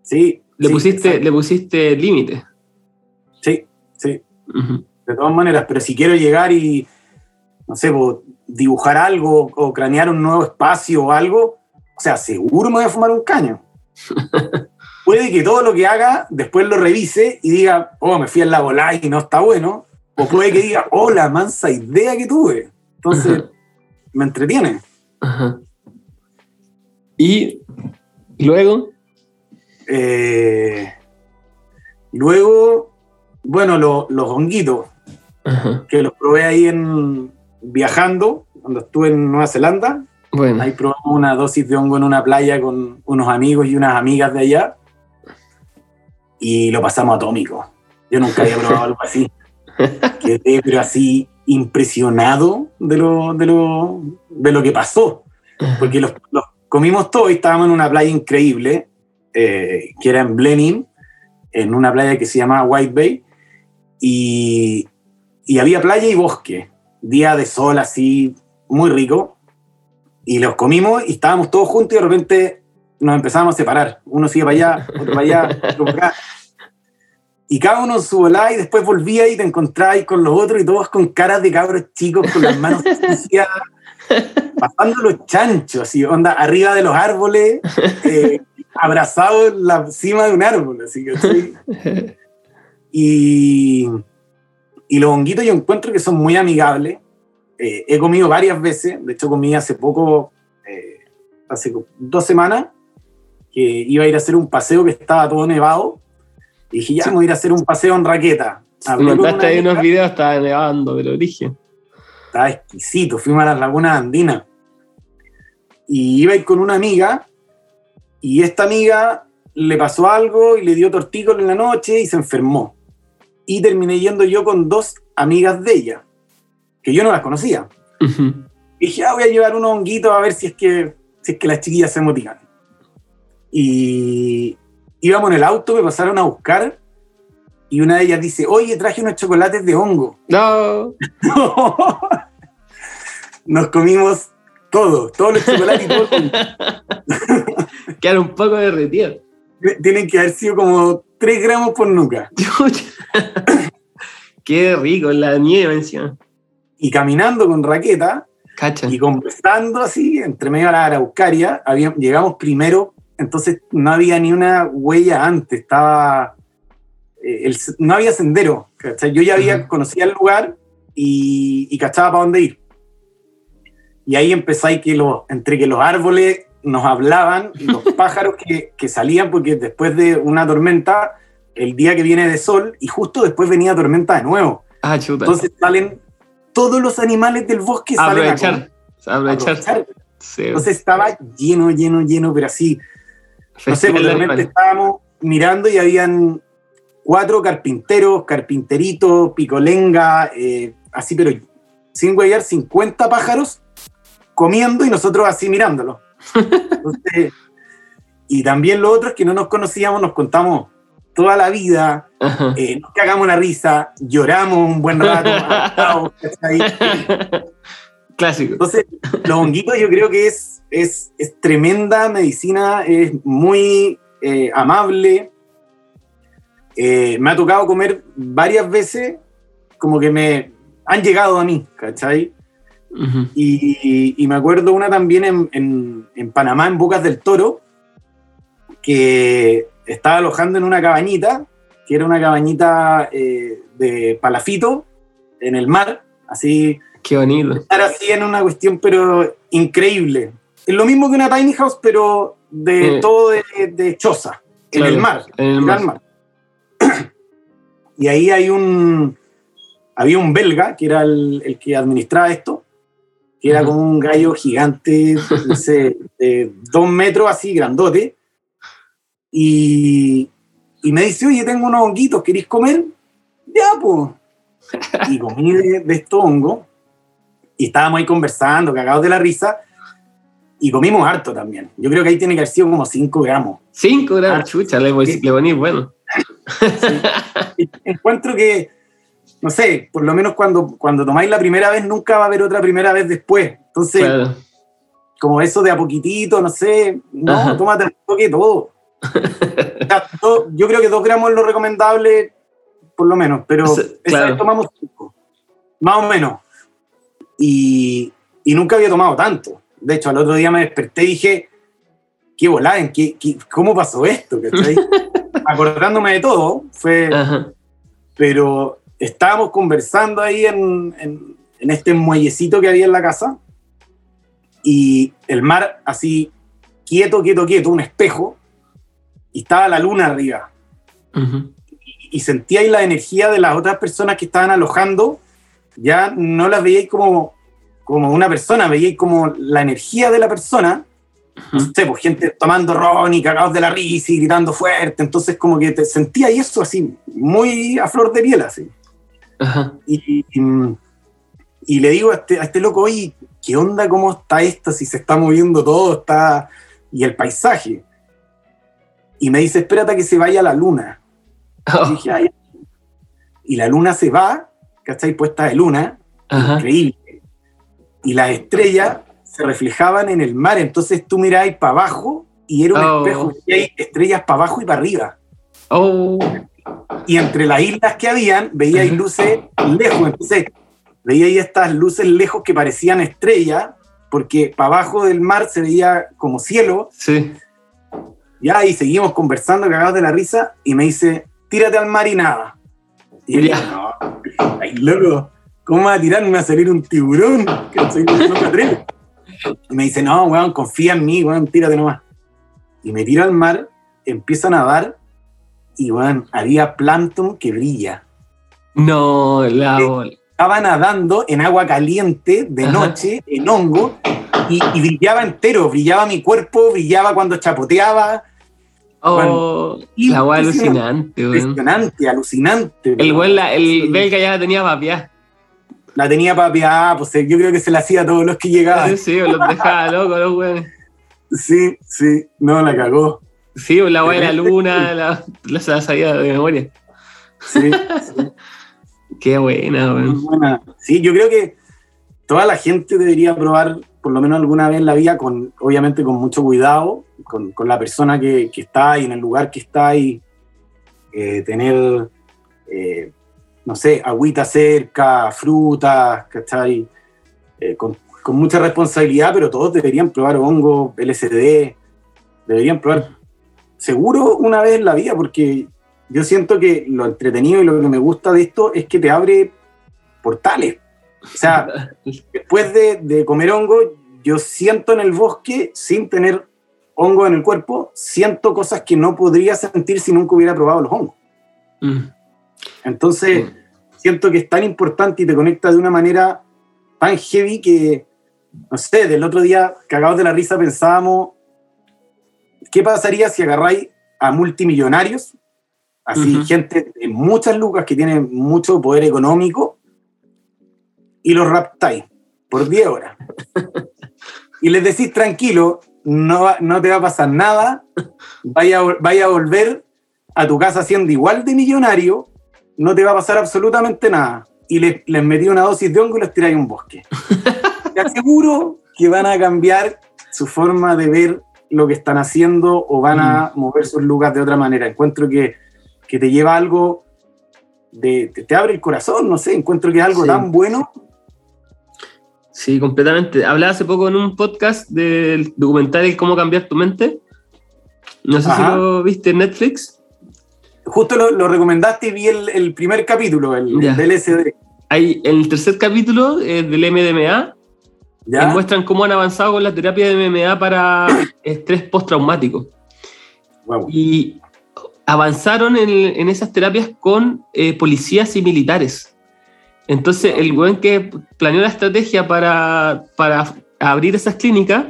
Sí. Le sí, pusiste, exacto. le pusiste límite. Sí, sí. De todas maneras, pero si quiero llegar y, no sé, po, dibujar algo o cranear un nuevo espacio o algo, o sea, seguro me voy a fumar un caño. Puede que todo lo que haga después lo revise y diga, oh, me fui al lago Lai y no está bueno. O puede que diga, oh, la mansa idea que tuve. Entonces, Ajá. me entretiene. Ajá. Y luego, Eh, luego, bueno, lo- los honguitos, Ajá. que los probé ahí en viajando, cuando estuve en Nueva Zelanda. bueno, Ahí probamos una dosis de hongo en una playa con unos amigos y unas amigas de allá. Y lo pasamos atómico. Yo nunca había probado algo así. Quedé, pero así, impresionado de lo, de lo, de lo que pasó. Porque los, los comimos todos y estábamos en una playa increíble, eh, que era en Blenheim, en una playa que se llama White Bay. Y, y había playa y bosque. Día de sol así, muy rico y los comimos y estábamos todos juntos y de repente nos empezamos a separar. Uno iba para allá, otro para allá, otro para acá. Y cada uno en su volá y después volvía y te encontrabas con los otros y todos con caras de cabros chicos, con las manos sucias, pasando los chanchos, así, onda, arriba de los árboles, eh, abrazados en la cima de un árbol, así que sí. Y, y los honguitos yo encuentro que son muy amigables. Eh, he comido varias veces, de hecho comí hace poco, eh, hace dos semanas, que iba a ir a hacer un paseo que estaba todo nevado. Y dije, ya me voy a ir a hacer un paseo en raqueta. Hablé mandaste ahí unos videos, estaba nevando, pero dije. Estaba exquisito, fuimos a las lagunas andinas. Y iba a ir con una amiga, y esta amiga le pasó algo y le dio tortícolis en la noche y se enfermó. Y terminé yendo yo con dos amigas de ella, que yo no las conocía. Y dije, ah, voy a llevar unos honguitos a ver si es que, si es que las chiquillas se motivan. Y íbamos en el auto, me pasaron a buscar y una de ellas dice, oye, traje unos chocolates de hongo. No, Nos comimos todos, todos los chocolates y todo. el- quedaron un poco derretidos. Tienen que haber sido como 3 gramos por nuca. Qué rico, la nieve encima. Y caminando con raqueta Cacha. y conversando así, entre medio de la Araucaria, había- llegamos primero, entonces no había ni una huella antes, estaba. eh, el- no había sendero. ¿cachai? Yo ya había Ujú. conocía el lugar y, y cachaba para dónde ir. Y ahí empezáis que los, entre que los árboles nos hablaban, los pájaros que, que salían, porque después de una tormenta, el día que viene de sol, y justo después venía tormenta de nuevo. Ah, chuta. Entonces salen todos los animales del bosque salen a aprovechar. comer, Aprovechar. aprovechar. Sí. Entonces estaba lleno, lleno, lleno, pero así. No sé, repente animales. estábamos mirando y habían cuatro carpinteros, carpinteritos, picolenga, eh, así, pero sin huellar, 50 pájaros comiendo y nosotros así mirándolos. Entonces, y también lo otro es que no nos conocíamos, nos contamos toda la vida, eh, nos cagamos la risa, lloramos un buen rato. Clásico. Entonces, los honguitos yo creo que es, es, es tremenda medicina, es muy eh, amable. Eh, me ha tocado comer varias veces, como que me han llegado a mí, ¿cachai? Y, y me acuerdo una también en, en- en Panamá, en Bocas del Toro, que estaba alojando en una cabañita, que era una cabañita eh, de palafito en el mar, así Qué bonito. estar así en una cuestión, pero increíble. Es lo mismo que una tiny house, pero de Eh. todo de, de choza, en Claro, el mar. en el en mar. mar. Y ahí hay un. Había un belga, que era el, el que administraba esto, que era Ujú. como un gallo gigante, no sé, de dos metros así, grandote. Y, y me dice, oye, tengo unos honguitos, ¿queréis comer? Ya, pues. Y comí de, de estos hongos. Y estábamos ahí conversando, cagados de la risa. y comimos harto también. Yo creo que ahí tiene que haber sido como 5 gramos. 5 gramos, chucha, le, le poní bueno. Sí. Encuentro que, no sé, por lo menos cuando, cuando tomáis la primera vez, nunca va a haber otra primera vez después. Entonces, Claro. como eso de a poquitito, no sé, no, Ajá. tómate un toque todo. O sea, yo creo que 2 gramos es lo recomendable, por lo menos, pero Sí, esa claro. vez tomamos 5, más o menos. Y, y nunca había tomado tanto. De hecho, al otro día me desperté y dije, qué volada, ¿en qué, qué- ¿cómo pasó esto? Acordándome de todo, fue, Ajá. pero estábamos conversando ahí en, en- en este muellecito que había en la casa y el mar así quieto, quieto, quieto, un espejo y estaba la luna arriba y, y sentíais la energía de las otras personas que estaban alojando, ya no las veíais como, como una persona, veíais como la energía de la persona no Ujú. sé, pues gente tomando ron y cagados de la risa y gritando fuerte, entonces como que te sentía eso así, muy a flor de piel así. Y, y- y le digo a este, a este loco, oye, ¿qué onda? ¿Cómo está esto? Si se está moviendo todo, está... Y el paisaje. Y me dice, espérate a que se vaya la luna. Y Oh, dije, "Ay". Y la luna se va, ¿cachai? Puesta de luna, Ajá. increíble. Y las estrellas se reflejaban en el mar, entonces tú mirabas para abajo y era un Oh. espejo, y hay estrellas para abajo y para arriba. Oh. Y entre las islas que habían, veía Ajá. luces lejos, entonces veía ahí estas luces lejos que parecían estrellas, porque para abajo del mar se veía como cielo, Sí. ya, y seguimos conversando, cagados de la risa, y me dice, tírate al mar y nada. Y yo no, ay, loco, ¿cómo va a tirarme a salir un tiburón? Que soy- no me. Y me dice, no, weón, confía en mí, weón, tírate nomás. Y me tiro al mar, empiezo a nadar, y weón, había plancton que brilla. No, la Sí. bola. Estaba nadando en agua caliente, de Ajá. noche, en hongo, y, y brillaba entero, brillaba mi cuerpo, brillaba cuando chapoteaba, Oh, la weá alucinante, weón. Impresionante, alucinante. El weón. el belga ya la tenía papiada. La tenía papeada, pues eh, yo creo que se la hacía a todos los que llegaban. Sí, sí, los dejaba locos los weones. Sí, sí, no, la cagó. Sí, la weá de la luna, la, la se la sabía de memoria. Sí, sí, Qué buena, weón. buena. Sí, yo creo que toda la gente debería probar por lo menos alguna vez en la vida, con, obviamente con mucho cuidado, con, con la persona que, que está y en el lugar que está y eh, tener, eh, no sé, agüita cerca, frutas, ¿cachai? Eh, con, con mucha responsabilidad, pero todos deberían probar hongo, LSD, deberían probar seguro una vez en la vida, porque yo siento que lo entretenido y lo que me gusta de esto es que te abre portales. O sea, después de, de comer hongo, yo siento en el bosque, sin tener hongo en el cuerpo, siento cosas que no podría sentir si nunca hubiera probado los hongos. Mm. Entonces, siento que es tan importante y te conecta de una manera tan heavy que, no sé, del otro día, cagados de la risa, pensábamos, ¿qué pasaría si agarráis a multimillonarios, así, gente de muchas lucas que tienen mucho poder económico, y los raptáis por 10 horas? y les decís, tranquilo, no, va- no te va a pasar nada, vaya, vaya a volver a tu casa siendo igual de millonario, no te va a pasar absolutamente nada. Y les, les metí una dosis de hongo y los tiráis a un bosque. Te aseguro que van a cambiar su forma de ver lo que están haciendo o van a mover sus lugares de otra manera. Encuentro que, que te lleva algo, de, te, te abre el corazón, no sé, encuentro que es algo Sí. tan bueno. Sí, completamente. Hablaba hace poco en un podcast del documental El Cómo cambiar tu mente. No sé Ajá. si lo viste en Netflix. Justo lo, lo recomendaste y vi el, el primer capítulo, el, del LSD. Hay, en el tercer capítulo eh, del MDMA, ¿ya? que muestran cómo han avanzado con la terapia de MMA para estrés postraumático. Guau. Y avanzaron en, en esas terapias con eh, policías y militares. Entonces, el buen que planeó la estrategia para, para abrir esas clínicas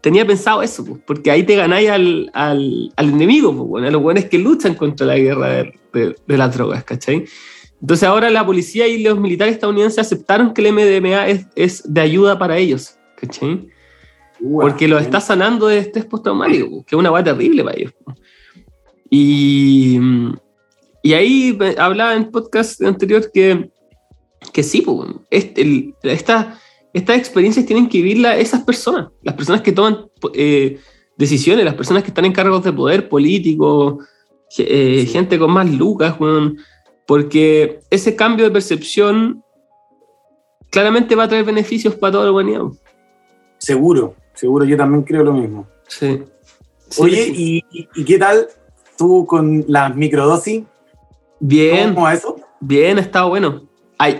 tenía pensado eso, pues, porque ahí te ganáis al, al, al enemigo, pues, bueno, a los buenos que luchan contra la guerra de, de- de las drogas, ¿cachai? Entonces, ahora la policía y los militares estadounidenses aceptaron que el MDMA es, es de ayuda para ellos, ¿cachai? porque lo está sanando de estrés postraumático, que es una guay terrible para ellos. Y, y ahí hablaba en podcast anterior que, que sí, este, esta, estas experiencias tienen que vivirlas esas personas, las personas que toman eh, decisiones, las personas que están en cargos de poder político, eh, gente con más lucas, porque ese cambio de percepción claramente va a traer beneficios para toda la humanidad. Seguro, seguro, yo también creo lo mismo. Sí. Oye, ¿y, qué tal tú con las microdosis? Bien. ¿Cómo eso? Bien, ha estado bueno.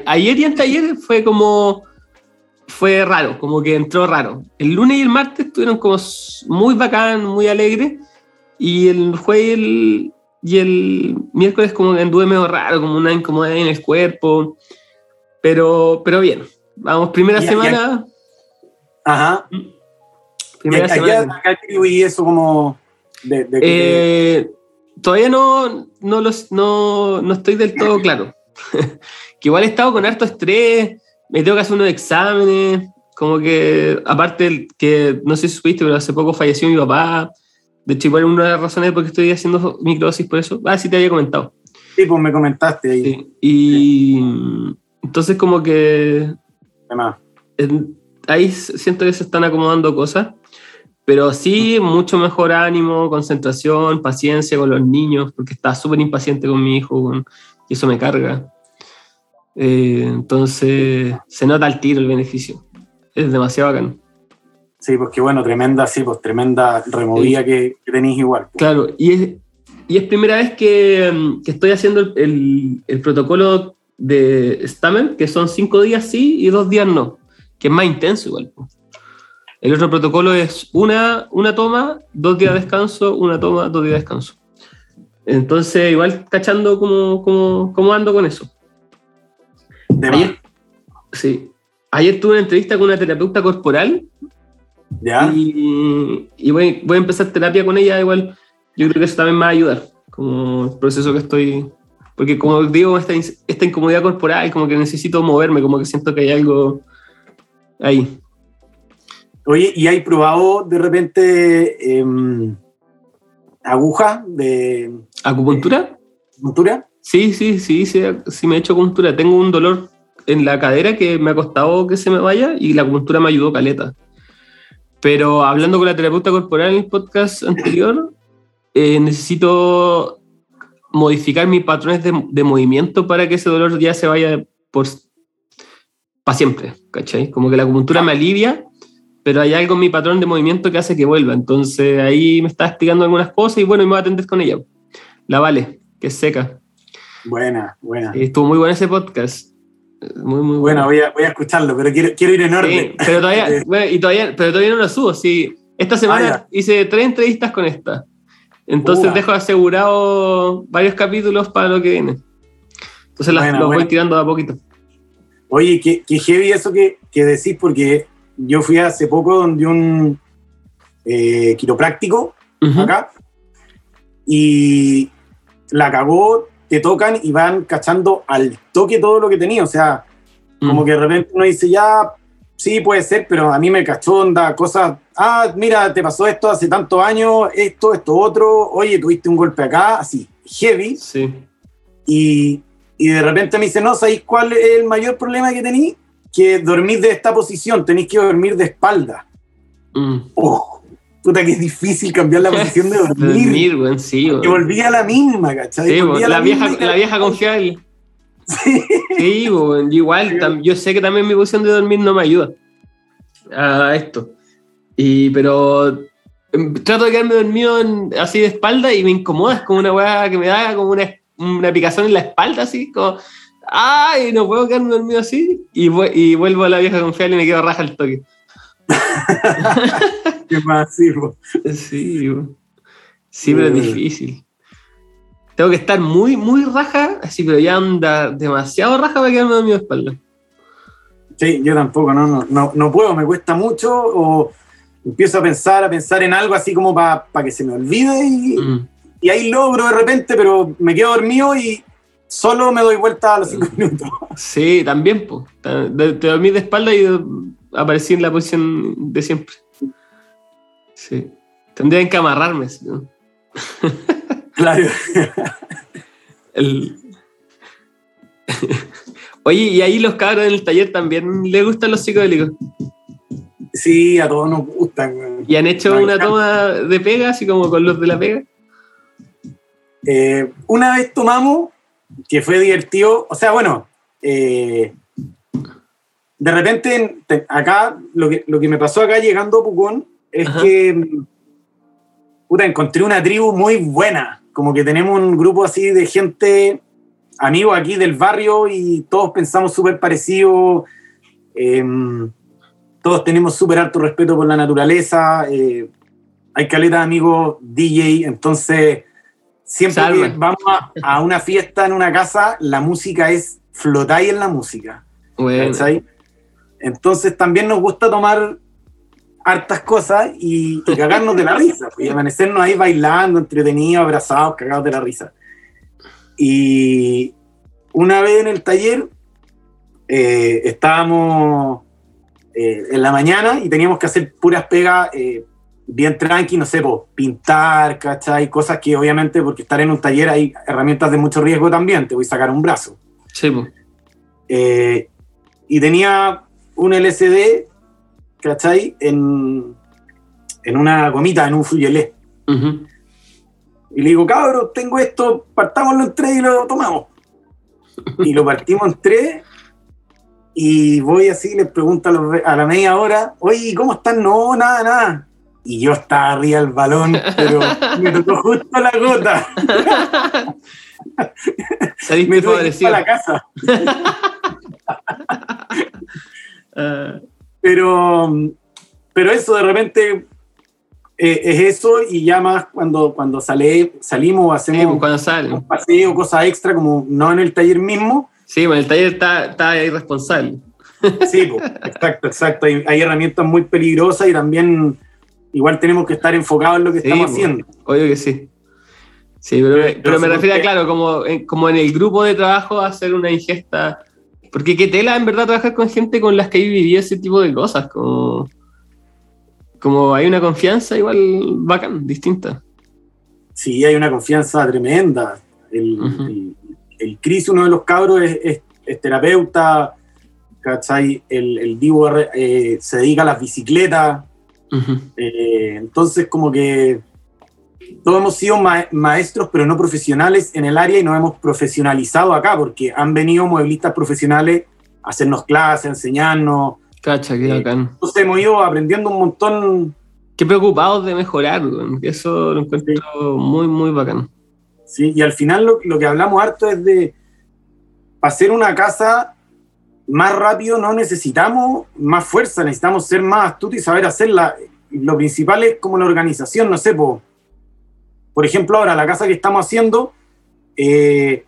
Ayer y anteayer fue como. Fue raro, como que entró raro. El lunes y el martes estuvieron como muy bacán, muy alegres. Y el jueves y el, y el miércoles como que anduve medio raro, como una incomodidad en el cuerpo. Pero, pero bien. Vamos, primera semana. Ajá. Primera semana. y eso como... Eh, todavía no, no, los, no, no estoy del todo claro. Que igual he estado con harto estrés, me tengo que hacer unos exámenes, como que, aparte que no sé si supiste, pero hace poco falleció mi papá. De hecho, igual una de las razones por qué estoy haciendo microdosis por eso. Ah, sí te había comentado. Sí, pues me comentaste ahí. Y entonces como que... Además ahí siento que se están acomodando cosas, pero sí mucho mejor ánimo, concentración, paciencia con los niños, porque está súper impaciente con mi hijo y eso me carga. Eh, entonces se nota al tiro el beneficio. Es demasiado bacán. Sí, pues qué bueno, tremenda, sí, pues tremenda removida que, tenéis igual. Pues. Claro, y es, y es primera vez que, que estoy haciendo el, el, protocolo de Stamen, que son cinco días sí y dos días no que es más intenso igual. El otro protocolo es una, una toma, dos días de descanso, una toma, dos días de descanso. Entonces, igual cachando cómo, cómo, cómo ando con eso. Ayer, sí. Ayer tuve una entrevista con una terapeuta corporal. ¿Ya? Y, y voy, voy, a empezar terapia con ella, igual. Yo creo que eso también me va a ayudar. Como el proceso que estoy. Porque, como digo, esta, esta incomodidad corporal, como que necesito moverme, como que siento que hay algo ahí. Oye, ¿y hay probado de repente em, aguja de... ¿Acupuntura? ¿Acupuntura? Sí, sí, sí, sí, sí me he hecho acupuntura. Tengo un dolor en la cadera que me ha costado que se me vaya y la acupuntura me ayudó caleta. Pero hablando con la terapeuta corporal en el podcast anterior, eh, necesito modificar mis patrones de, movimiento para que ese dolor ya se vaya por para siempre, ¿cachai? Como que la acupuntura me alivia, pero hay algo en mi patrón de movimiento que hace que vuelva. Entonces ahí me está explicando algunas cosas y bueno, me voy a atender con ella. La Vale, que seca. Buena, buena. estuvo muy bueno ese podcast. Muy, muy bueno. voy a, voy a escucharlo, pero quiero, quiero ir en orden. pero, todavía, y todavía, pero todavía no lo subo. Sí. Esta semana ah, hice tres entrevistas con esta. Entonces dejo asegurado varios capítulos para lo que viene. Entonces las, los voy tirando a poquito. Oye, qué, heavy eso que, decís, porque yo fui hace poco donde un eh, quiropráctico acá y la cagó, te tocan y van cachando al toque todo lo que tenía. O sea, como mm. que de repente uno dice, ya, sí, puede ser, pero a mí me cachó onda, cosas, ah, mira, te pasó esto hace tantos años, esto, esto, otro, oye, tuviste un golpe acá, así, heavy. Sí. Y, y de repente me dice, no, ¿sabéis cuál es el mayor problema que tenéis? Que dormir de esta posición, tenéis que dormir de espalda. Mm. Oh, puta que es difícil cambiar la posición de dormir. dormir, sí, güey. Y volví a la misma, ¿cachai? Sí, la, vieja, la vieja confiable. Sí, sí igual, yo sé que también mi posición de dormir no me ayuda a esto. Y, pero em, trato de quedarme dormido así de espalda y me incomoda, es como una weá que me da como una una picazón en la espalda, así, como, ¡ay! No puedo quedarme dormido así. Y, y vuelvo a la vieja confiable y me quedo raja el toque. Qué masivo. Sí, sí, es difícil. Tengo que estar muy, muy raja, así, pero ya anda demasiado raja para quedarme dormido de espalda. Sí, yo tampoco, no, no, no, no puedo, me cuesta mucho o empiezo a pensar, a pensar en algo así como para que se me olvide y, mm y ahí logro de repente, pero me quedo dormido y solo me doy vuelta a los cinco minutos. Sí, también, pues. Te, dormí de espalda y aparecí en la posición de siempre. Sí. Tendrían que amarrarme. ¿sí, no? Claro. El- Oye, y ahí los cabros en el taller también les gustan los psicodélicos. Sí, a todos nos gustan. ¿Y han hecho una toma de pega, así como con los de la pega? Eh, una vez tomamos, que fue divertido, o sea, bueno, eh, de repente te- acá, lo que, lo que me pasó acá llegando a Pucón es Ajá. que puta, encontré una tribu muy buena, como que tenemos un grupo así de gente, amigos aquí del barrio y todos pensamos súper parecido, em, todos tenemos súper alto respeto por la naturaleza, eh, hay caleta de amigos DJ, entonces siempre que vamos a, a una fiesta en una casa, la música es flotáis en la música. Bueno, ¿cachai? Entonces también nos gusta tomar hartas cosas y, y cagarnos de la risa, y amanecernos ahí bailando, entretenidos, abrazados, cagados de la risa. Y una vez en el taller eh, estábamos eh, en la mañana y teníamos que hacer puras pegas eh, bien tranqui, no sé, pues, pintar, ¿cachai? Cosas que obviamente, porque estar en un taller hay herramientas de mucho riesgo también, te voy a sacar un brazo. sí, po. Eh, y tenía un LCD, ¿cachai? En, en una gomita, en un. Ujú. Y le digo, cabros, tengo esto, partámoslo en tres y lo tomamos. Y lo partimos en tres. Y voy así, les pregunto a, los a la media hora, oye, ¿cómo están? No, nada, nada. Y yo estaba arriba del balón, pero me tocó justo la gota. Me tuve para la casa. Pero, pero eso de repente eh, es eso y ya más cuando, cuando sale, salimos sí, pues, hacemos cuando salen. un paseo, cosas extra, como no en el taller mismo. Sí, bueno, el taller está, está irresponsable. Sí, po, exacto, exacto. Hay, hay herramientas muy peligrosas y también igual tenemos que estar enfocados en lo que Sí, estamos po. haciendo. Obvio que sí. Sí, pero, Pero- pero me refiero a, claro, como como en el grupo de trabajo hacer una ingesta. Porque qué tela, en verdad, trabajar con gente con las que he vivido ese tipo de cosas. Como, como hay una confianza igual bacán, distinta. Sí, hay una confianza tremenda. El, Ujú. el, el Chris, uno de los cabros, es, es- es terapeuta, ¿cachai? El, el Divo eh, se dedica a las bicicletas. Eh, entonces, como que todos hemos sido ma- maestros, pero no profesionales en el área y nos hemos profesionalizado acá, porque han venido mueblistas profesionales a hacernos clases, a enseñarnos. Cacha, qué Eh, bacán. Entonces hemos ido aprendiendo un montón. Qué preocupados de mejorar. Eso lo encuentro muy, muy bacán. ¿sí? Y al final lo, lo que hablamos harto es de para hacer una casa más rápido no necesitamos más fuerza, necesitamos ser más astutos y saber hacerla. Lo principal es como la organización, no sé, po. Por ejemplo, ahora la casa que estamos haciendo, eh,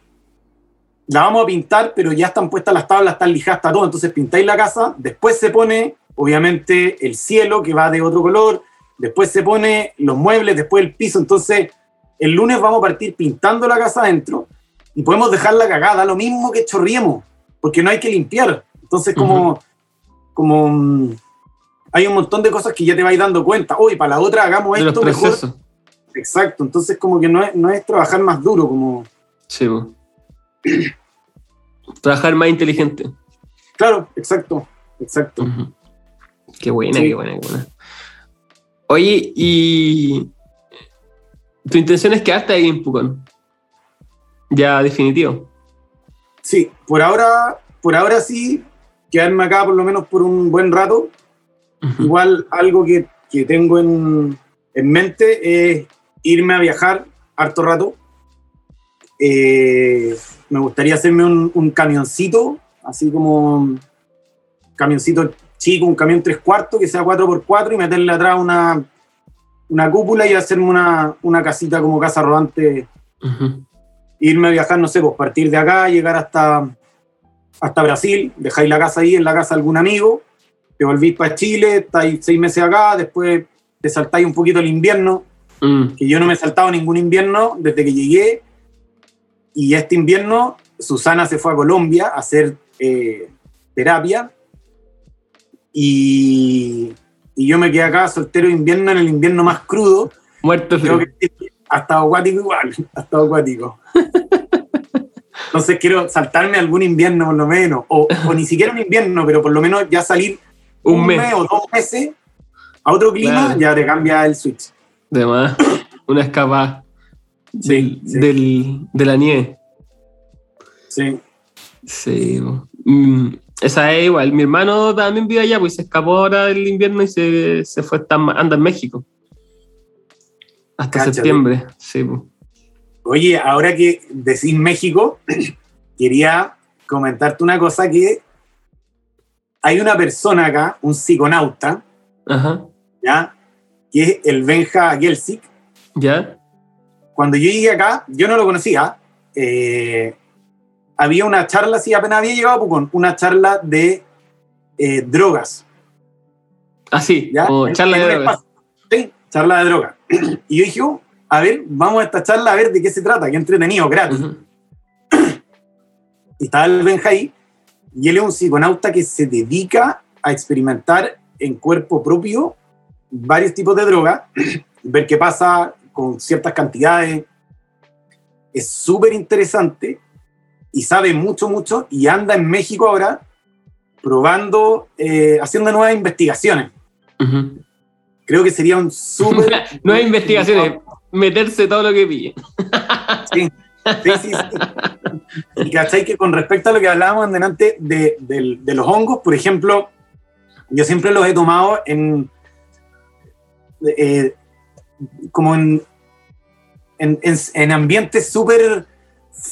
la vamos a pintar, pero ya están puestas las tablas, están lijadas, está todo, entonces pintáis la casa, después se pone, obviamente, el cielo que va de otro color, después se pone los muebles, después el piso, entonces el lunes vamos a partir pintando la casa adentro y podemos dejarla cagada, lo mismo que chorriemos, porque no hay que limpiar. Entonces, como, como mm, hay un montón de cosas que ya te vais dando cuenta, hoy para la otra hagamos De esto mejor. Exacto, entonces como que no es, no es trabajar más duro, como, Sí. Trabajar más inteligente. claro, exacto, exacto. Qué buena, Sí. qué buena, qué buena. Oye, y tu intención es quedarte ahí en Pucón. Ya definitivo. Sí, por ahora, por ahora sí, quedarme acá por lo menos por un buen rato. Igual algo que, que tengo en, en mente es irme a viajar harto rato. Eh, me gustaría hacerme un, un camioncito, así como un camioncito chico, un camión tres cuartos que sea 4x4 y meterle atrás una, una cúpula y hacerme una, una casita como casa rodante Ujú. irme a viajar, no sé, pues partir de acá, llegar hasta, hasta Brasil, dejáis la casa ahí en la casa de algún amigo, te volvís para Chile, estáis seis meses acá, después te saltáis un poquito el invierno, Mm. que yo no me he saltado ningún invierno desde que llegué, y este invierno Susana se fue a Colombia a hacer eh, terapia, y, y yo me quedé acá soltero de invierno en el invierno más crudo. Muerto Creo que ha estado acuático igual, ha estado acuático. Entonces quiero saltarme algún invierno por lo menos, o, o ni siquiera un invierno, pero por lo menos ya salir Un mes. o dos meses a otro clima, Claro. ya te cambia el switch. De más. Una escapada del- sí. del- de la nieve. Sí. Sí. Mm, esa es igual. Mi hermano también vive allá, pues se escapó ahora del invierno y se, se fue, anda en México. Hasta Cáchate. septiembre. Sí, pues. Oye, ahora que decís México, quería comentarte una cosa que hay una persona acá, un psiconauta, Ajá. ¿ya? Que es el Benja Gelsic. ¿Ya? Cuando yo llegué acá, yo no lo conocía. eh, había una charla, sí, apenas había llegado a Pucón, una charla de eh, drogas. Así, ¿ya? como En- charla de drogas. espacio. Sí, charla de drogas. Y yo dije, oh, a ver, vamos a esta charla a ver de qué se trata, qué entretenido, gratis. Y estaba el Benja ahí, y él es un psiconauta que se dedica a experimentar en cuerpo propio varios tipos de droga, ver qué pasa con ciertas cantidades. Es súper interesante y sabe mucho, mucho, y anda en México ahora probando, eh, haciendo nuevas investigaciones. Ujú. Creo que sería un súper... Nuevas investigaciones. Meterse todo lo que pille. Sí, sí, sí, sí. Y cachai que con respecto a lo que hablábamos delante de, del- de los hongos, por ejemplo, yo siempre los he tomado en. Eh, como en, en, en- en ambientes súper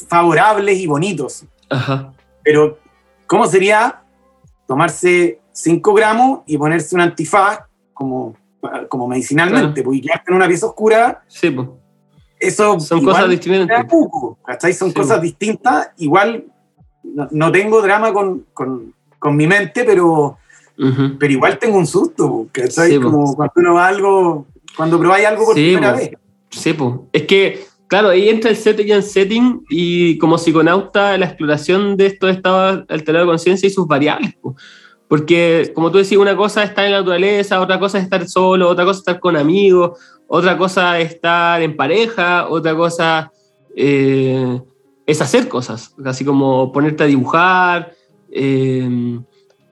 favorables y bonitos. Ajá. Pero, ¿cómo sería tomarse 5 gramos y ponerse un antifaz como, como medicinalmente? Porque quedarte en una pieza oscura, Sí, pues. eso. Son cosas distintas. poco. Son Sí, cosas po. distintas. Igual no, no tengo drama con, con- con mi mente, pero, Pero igual tengo un susto, ¿cachai? Sí, po. Como cuando uno va a algo, cuando probáis algo por Sí, primera po. vez. Sí, pues. Es que, claro, ahí entra el setting and setting y como psiconauta la exploración de estos estados alterados de conciencia y sus variables. po. Porque, como tú decís, una cosa es estar en la naturaleza, otra cosa es estar solo, otra cosa es estar con amigos, otra cosa es estar en pareja, otra cosa eh, es hacer cosas, así como ponerte a dibujar, eh,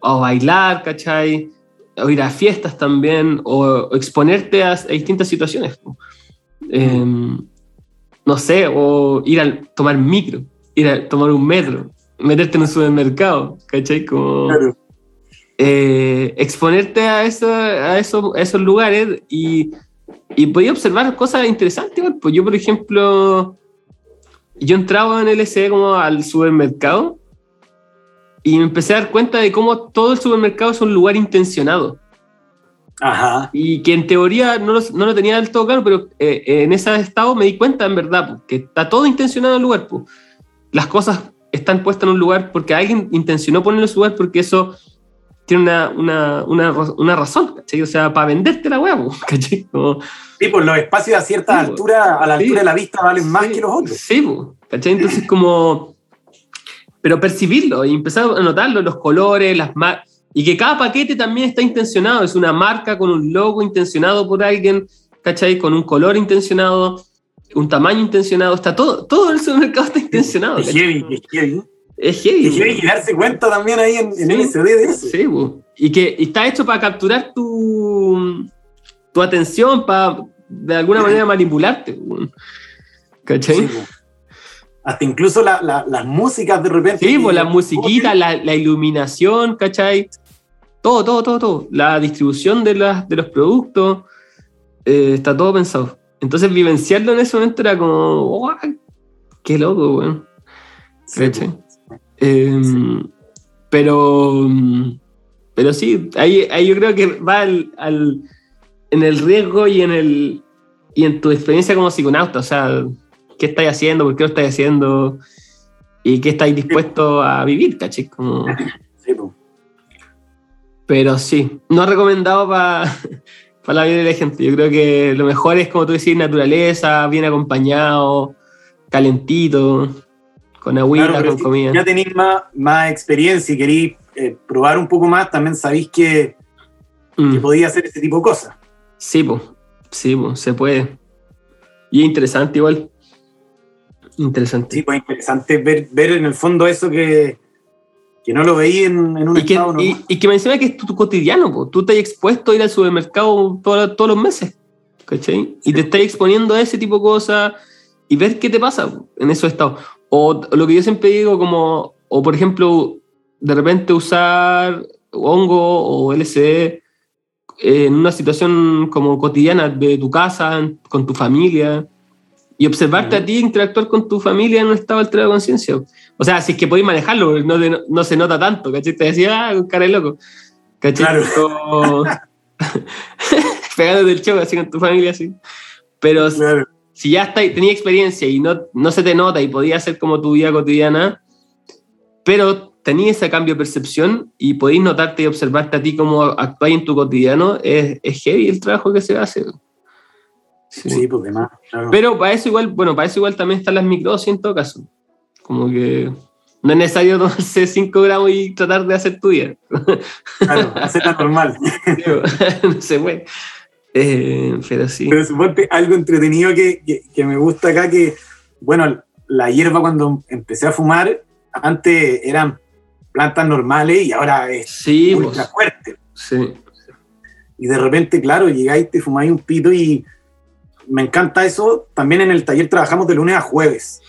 o bailar, ¿cachai? O ir a fiestas también, o, o exponerte a, a distintas situaciones. Eh, no sé, o ir a tomar micro, ir a tomar un metro, meterte en un supermercado, ¿cachai? Como, Claro. eh, exponerte a, eso, a, esos, a esos lugares y, y podía observar cosas interesantes. Pues yo, por ejemplo, yo entraba en LSD como al supermercado y me empecé a dar cuenta de cómo todo el supermercado es un lugar intencionado Ajá. y que en teoría no lo, no lo tenía del todo claro, pero eh, en ese estado me di cuenta en verdad pues, que está todo intencionado en el lugar. pues. Las cosas están puestas en un lugar porque alguien intencionó ponerlo en su lugar porque eso tiene una, una, una, una razón, ¿cachai? O sea, para venderte la hueá, ¿cachai? Como- Sí, pues los espacios a cierta Sí, altura, a la Sí. altura de la vista, valen más Sí, que los otros. Sí, ¿cachai? Entonces, como. Pero percibirlo y empezar a notarlo, los colores, las marcas. Y que cada paquete también está intencionado. Es una marca con un logo intencionado por alguien, ¿cachai? Con un color intencionado, un tamaño intencionado. Está todo, todo el supermercado está intencionado. Es ¿cachai? heavy, es heavy. Es heavy. Es heavy y darse cuenta también ahí en, en Sí. LSD de eso. Sí, po. y que y está hecho para capturar tu, tu atención, para de alguna manera manipularte. ¿Cachai? Sí. Hasta incluso la- la- las músicas de repente. Sí, pues la musiquita, la, la iluminación, ¿cachai? Todo, todo, todo, todo. La distribución de, las- de los productos, eh, está todo pensado. Entonces vivenciarlo en ese momento era como, "Guau, qué loco, weón. Po. Eh, Pero, pero sí, ahí, ahí yo creo que va al, al- en el riesgo y en, el, y en tu experiencia como psiconauta. O sea, ¿qué estáis haciendo? ¿Por qué lo estáis haciendo? ¿Y qué estáis dispuestos a vivir, cachai? Como, Sí, po. pero sí, no recomendado para la vida de la gente. Yo creo que lo mejor es, como tú decís, naturaleza, bien acompañado, calentito, con agüita, Claro, con si comida. Ya tenéis más, más experiencia y queréis eh, probar un poco más, también sabéis que que podía hacer ese tipo de cosas. Sí, pues, sí, pues, se puede. Y es interesante igual. Interesante. Sí, pues interesante ver, ver en el fondo eso que, que no lo veí en, en un y que, estado y, y que menciona que es tu, tu cotidiano, po. tú estás expuesto a ir al supermercado todo- todos los meses, ¿cachai? Y te estás exponiendo a ese tipo de cosas y ver qué te pasa po, en esos estados. O lo que yo siempre digo, como, o por ejemplo, de repente usar hongo o LSD en una situación como cotidiana de tu casa, con tu familia, y observarte a ti interactuar con tu familia en un estado alterado de conciencia. O sea, si es que podéis manejarlo, no, te- no se nota tanto, ¿cachai? Te decía, ah, cara de loco. ¿Cachai? Claro. Como- Pegándote el choco así con tu familia, así. Pero Claro. si ya está, tenía experiencia y no, no se te nota y podía ser como tu vida cotidiana, pero tenías ese cambio de percepción y podéis notarte y observarte a ti cómo actuáis en tu cotidiano, es, es heavy el trabajo que se hace. Sí. Sí, pues demás. Claro. Pero para eso igual, bueno, para eso igual también están las microdosis en todo caso. Como que no es necesario tomarse 5 gramos y tratar de hacer tu día. Claro, hacerla normal. Digo, no se puede. Eh, pero sí. Pero suponte algo entretenido que, que, que me gusta acá, que, bueno, la hierba cuando empecé a fumar, antes eran plantas normales y ahora es Sí, pues, ultra fuerte. sí. Y de repente, claro, llegáis, te fumáis un pito y me encanta eso. También en el taller trabajamos de lunes a jueves,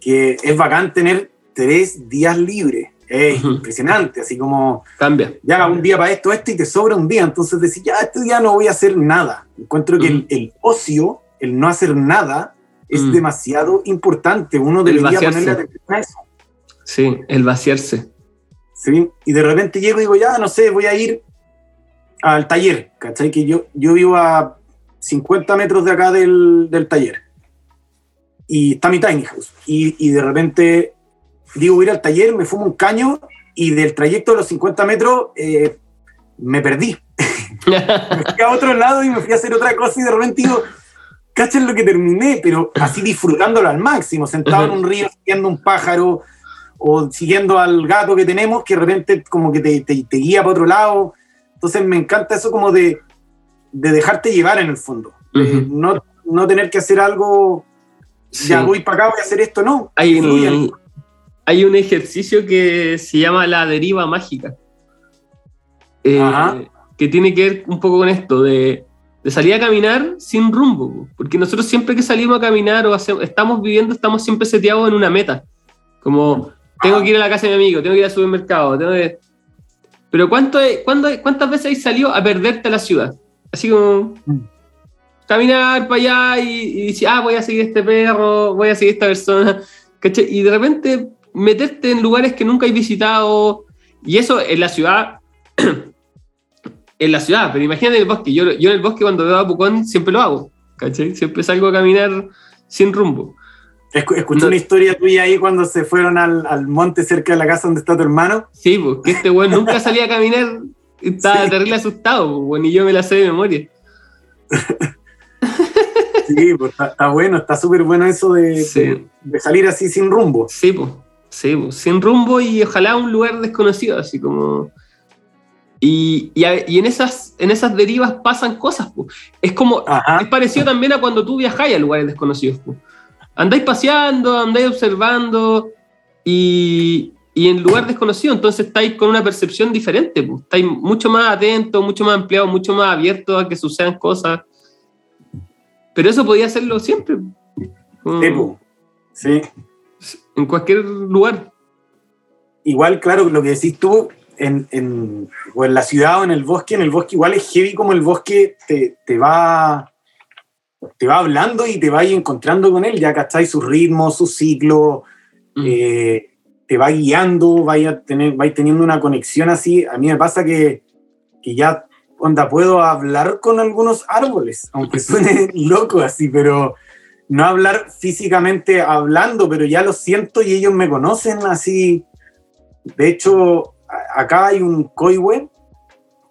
que es bacán tener tres días libres. Es impresionante, así como Cambia. ya un día para esto, esto y te sobra un día. Entonces decís, ya, este día no voy a hacer nada. Encuentro que el, el ocio, el no hacer nada, es demasiado importante. Uno debería vaciarse. ponerle atención a eso. Sí, el vaciarse. ¿sí? Y de repente llego y digo, ya, no sé, voy a ir al taller, ¿cachai? Que yo, yo vivo a 50 metros de acá del, del taller. Y está mi tiny house. Y, y de repente digo, voy a ir al taller, me fumo un caño y del trayecto de los 50 metros eh, me perdí. me fui a otro lado y me fui a hacer otra cosa y de repente digo, cachen lo que terminé, pero así disfrutándolo al máximo, sentado en un río, siguiendo un pájaro o siguiendo al gato que tenemos, que de repente como que te, te- te guía para otro lado. Entonces me encanta eso como de, de dejarte llevar en el fondo, no, no tener que hacer algo, ya voy para acá, voy a hacer esto, no. Hay un, hay un ejercicio que se llama la deriva mágica. Eh, Ajá. que tiene que ver un poco con esto, de, de salir a caminar sin rumbo. po. Porque nosotros siempre que salimos a caminar o hacemos- estamos viviendo, estamos siempre seteados en una meta. Como, tengo que ir a la casa de mi amigo, tengo que ir al supermercado, tengo que... Pero ¿cuánto, cuándo, ¿cuántas veces has salido a perderte a la ciudad? Así como Mm. caminar para allá y, y decir, ah, voy a seguir este perro, voy a seguir esta persona, ¿cachai? Y de repente meterte en lugares que nunca has visitado, y eso en la ciudad, en la ciudad, pero imagínate en el bosque, yo, yo en el bosque cuando veo a Pucón siempre lo hago, ¿cachai? Siempre salgo a caminar sin rumbo. Escu- Escuché No. una historia tuya ahí cuando se fueron al, al monte cerca de la casa donde está tu hermano. Sí, pues, que este weón nunca salía a caminar, estaba Sí. terrible asustado, pues, weón, y yo me la sé de memoria. Sí, pues está, está bueno, está súper bueno eso de, Sí. de- de salir así sin rumbo. Sí, pues, sí, pues, sin rumbo y ojalá un lugar desconocido, así como... Y, y, a- y en, esas, en esas derivas pasan cosas, pues. Es como, es parecido también a cuando tú viajáis a lugares desconocidos. po. Andáis paseando, andáis observando y, y en lugar desconocido, entonces estáis con una percepción diferente. po. Estáis mucho más atentos, mucho más ampliados, mucho más abiertos a que sucedan cosas. Pero eso podía hacerlo siempre. sí, pues. Sí. En cualquier lugar. Igual, claro, lo que decís tú, en, en- o en la ciudad o en el bosque, en el bosque igual es heavy como el bosque te, te va te va hablando y te va encontrando con él, ya cacháis su ritmo, su ciclo, Mm. eh, te va guiando, vaya tener, vais teniendo una conexión así. A mí me pasa que, que ya, onda, puedo hablar con algunos árboles, aunque suene loco así, pero no hablar físicamente hablando, pero ya lo siento y ellos me conocen así. De hecho, acá hay un coihue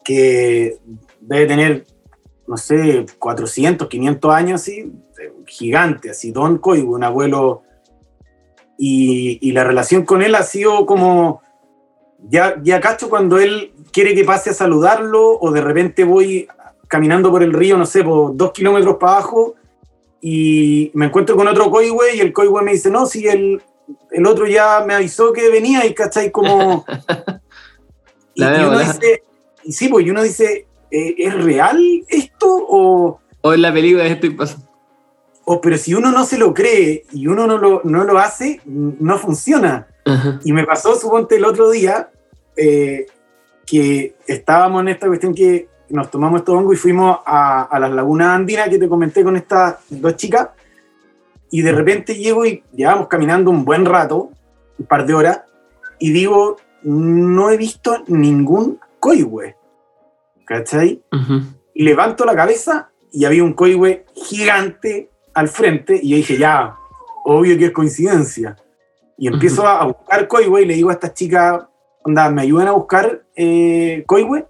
que debe tener, no sé, 400, 500 años así, gigante, así, Don Coihue, un abuelo y, y la relación con él ha sido como ya, ya cacho cuando él quiere que pase a saludarlo o de repente voy caminando por el río, no sé, por dos kilómetros para abajo y me encuentro con otro coihue y el coihue me dice, no, si el, el otro ya me avisó que venía y cachai como... y, La y veo, uno la- dice, y sí, pues y uno dice, eh, ¿es real esto? O, O en la película estoy pasando. O pero si uno no se lo cree y uno no lo, no lo hace, no funciona. Ajá. Y me pasó, suponte, el otro día eh, que estábamos en esta cuestión que nos tomamos estos hongos y fuimos a, a las lagunas andinas que te comenté con estas dos chicas. Y de repente llego y llevamos caminando un buen rato, un par de horas, y digo, no he visto ningún coihue. ¿Cachai? Ujú. Y levanto la cabeza y había un coihue gigante al frente y yo dije, ya, obvio que es coincidencia. Y empiezo Ujú. a a buscar coihue y le digo a estas chicas, onda, ¿me ayudan a buscar eh, coihue?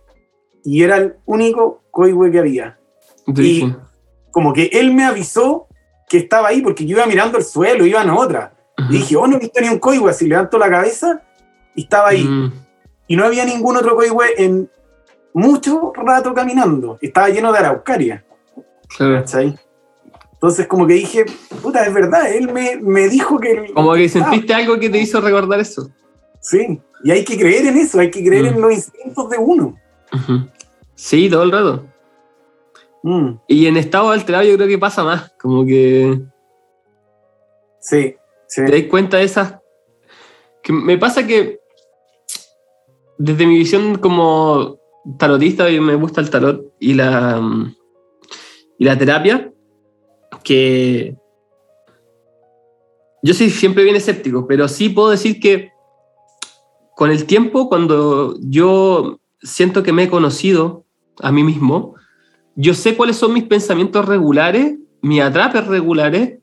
Y era el único coihue que había. Dije. Como que él me avisó que estaba ahí porque yo iba mirando el suelo, iba en otra. Ujú. Y dije, oh, no he visto ni un coihue, así levanto la cabeza y estaba ahí. Mm. Y no había ningún otro coihue en mucho rato caminando. Estaba lleno de araucaria. Claro. ¿cachai? Entonces como que dije, puta, es verdad, él me, me dijo que... Como que Ah, sentiste algo que te hizo recordar eso. sí, y hay que creer en eso, hay que creer Mm. en los instintos de uno. Sí, todo el rato. Mm, Y en estado alterado yo creo que pasa más. Como que sí, sí. te das cuenta de esas. Que me pasa que desde mi visión como tarotista, y me gusta el tarot y la, mm, y la terapia, que yo soy siempre bien escéptico, pero sí puedo decir que con el tiempo, cuando yo siento que me he conocido a mí mismo, yo sé cuáles son mis pensamientos regulares, mis atrapes regulares,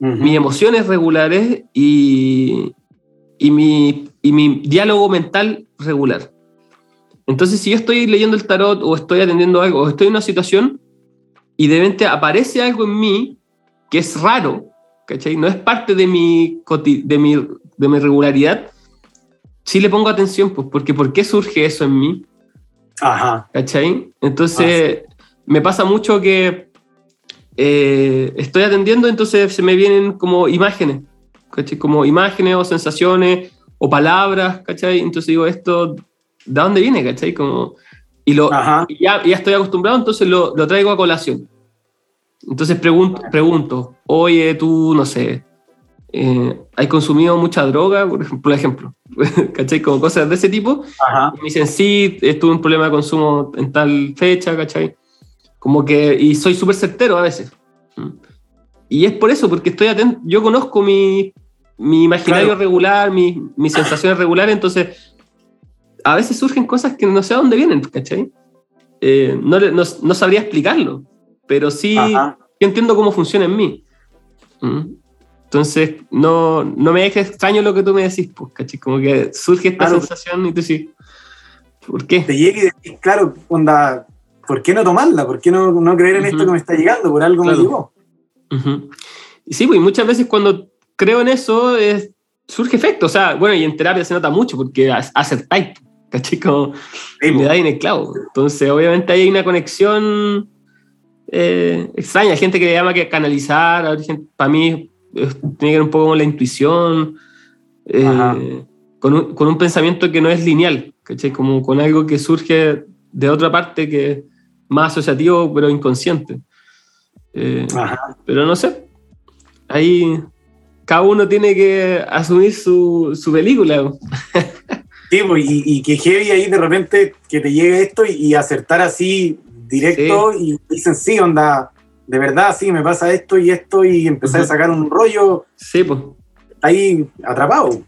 Ujú. mis emociones regulares y, y, mi, y mi diálogo mental regular. Entonces, si yo estoy leyendo el tarot o estoy atendiendo algo o estoy en una situación y de repente aparece algo en mí que es raro, ¿cachai? No es parte de mi, de mi, de mi regularidad, sí le pongo atención, pues, porque ¿por qué surge eso en mí? Ajá, ¿Cachai? Entonces, me pasa mucho que eh, estoy atendiendo, entonces se me vienen como imágenes, ¿cachai? Como imágenes o sensaciones o palabras, ¿cachai? Entonces digo, esto, ¿de dónde viene, cachai? Como, y lo, y ya, ya estoy acostumbrado, entonces lo, lo traigo a colación. Entonces pregunto, pregunto oye, tú, no sé, eh, ¿has consumido mucha droga? Por ejemplo, por ejemplo, ¿cachai? Como cosas de ese tipo. ajá. Me dicen, sí, tuve un problema de consumo en tal fecha, ¿cachai? Como que, y soy súper certero a veces. ¿Mm? Y es por eso, porque estoy atento, yo conozco mi, mi imaginario Claro. regular, mi- mis sensaciones regulares, entonces a veces surgen cosas que no sé a dónde vienen, ¿cachai? Eh, no, no, no sabría explicarlo, pero sí Ajá. yo entiendo cómo funciona en mí. ¿Mm? Entonces, no, no me dejes extraño lo que tú me decís, pues, ¿cachai? Como que surge esta Claro. sensación y tú decís, ¿por qué? Te llega y decís, claro, onda, ¿por qué no tomarla? ¿Por qué no, no creer en esto Ujú. que me está llegando? Por algo Claro. me llegó. Ujú. Y sí, pues y muchas veces cuando creo en eso es- surge efecto. O sea, bueno, y en terapia se nota mucho porque acertáis, ¿cachai? Como Sí, le po. da en el clavo. Entonces, obviamente ahí hay una conexión eh, extraña. Gente que le llama que canalizar, gente- para mí tiene que ver un poco con la intuición, eh, con, un, con un pensamiento que no es lineal, ¿cachai? Como con algo que surge de otra parte que es más asociativo, pero inconsciente. Eh, pero no sé. Ahí cada uno tiene que asumir su, su película. Sí, pues, y, y que heavy ahí de repente que te llegue esto y, y acertar así directo y dicen, sí, onda, de verdad, sí, me pasa esto y esto y empezar a sacar un rollo Sí, pues. ahí atrapado.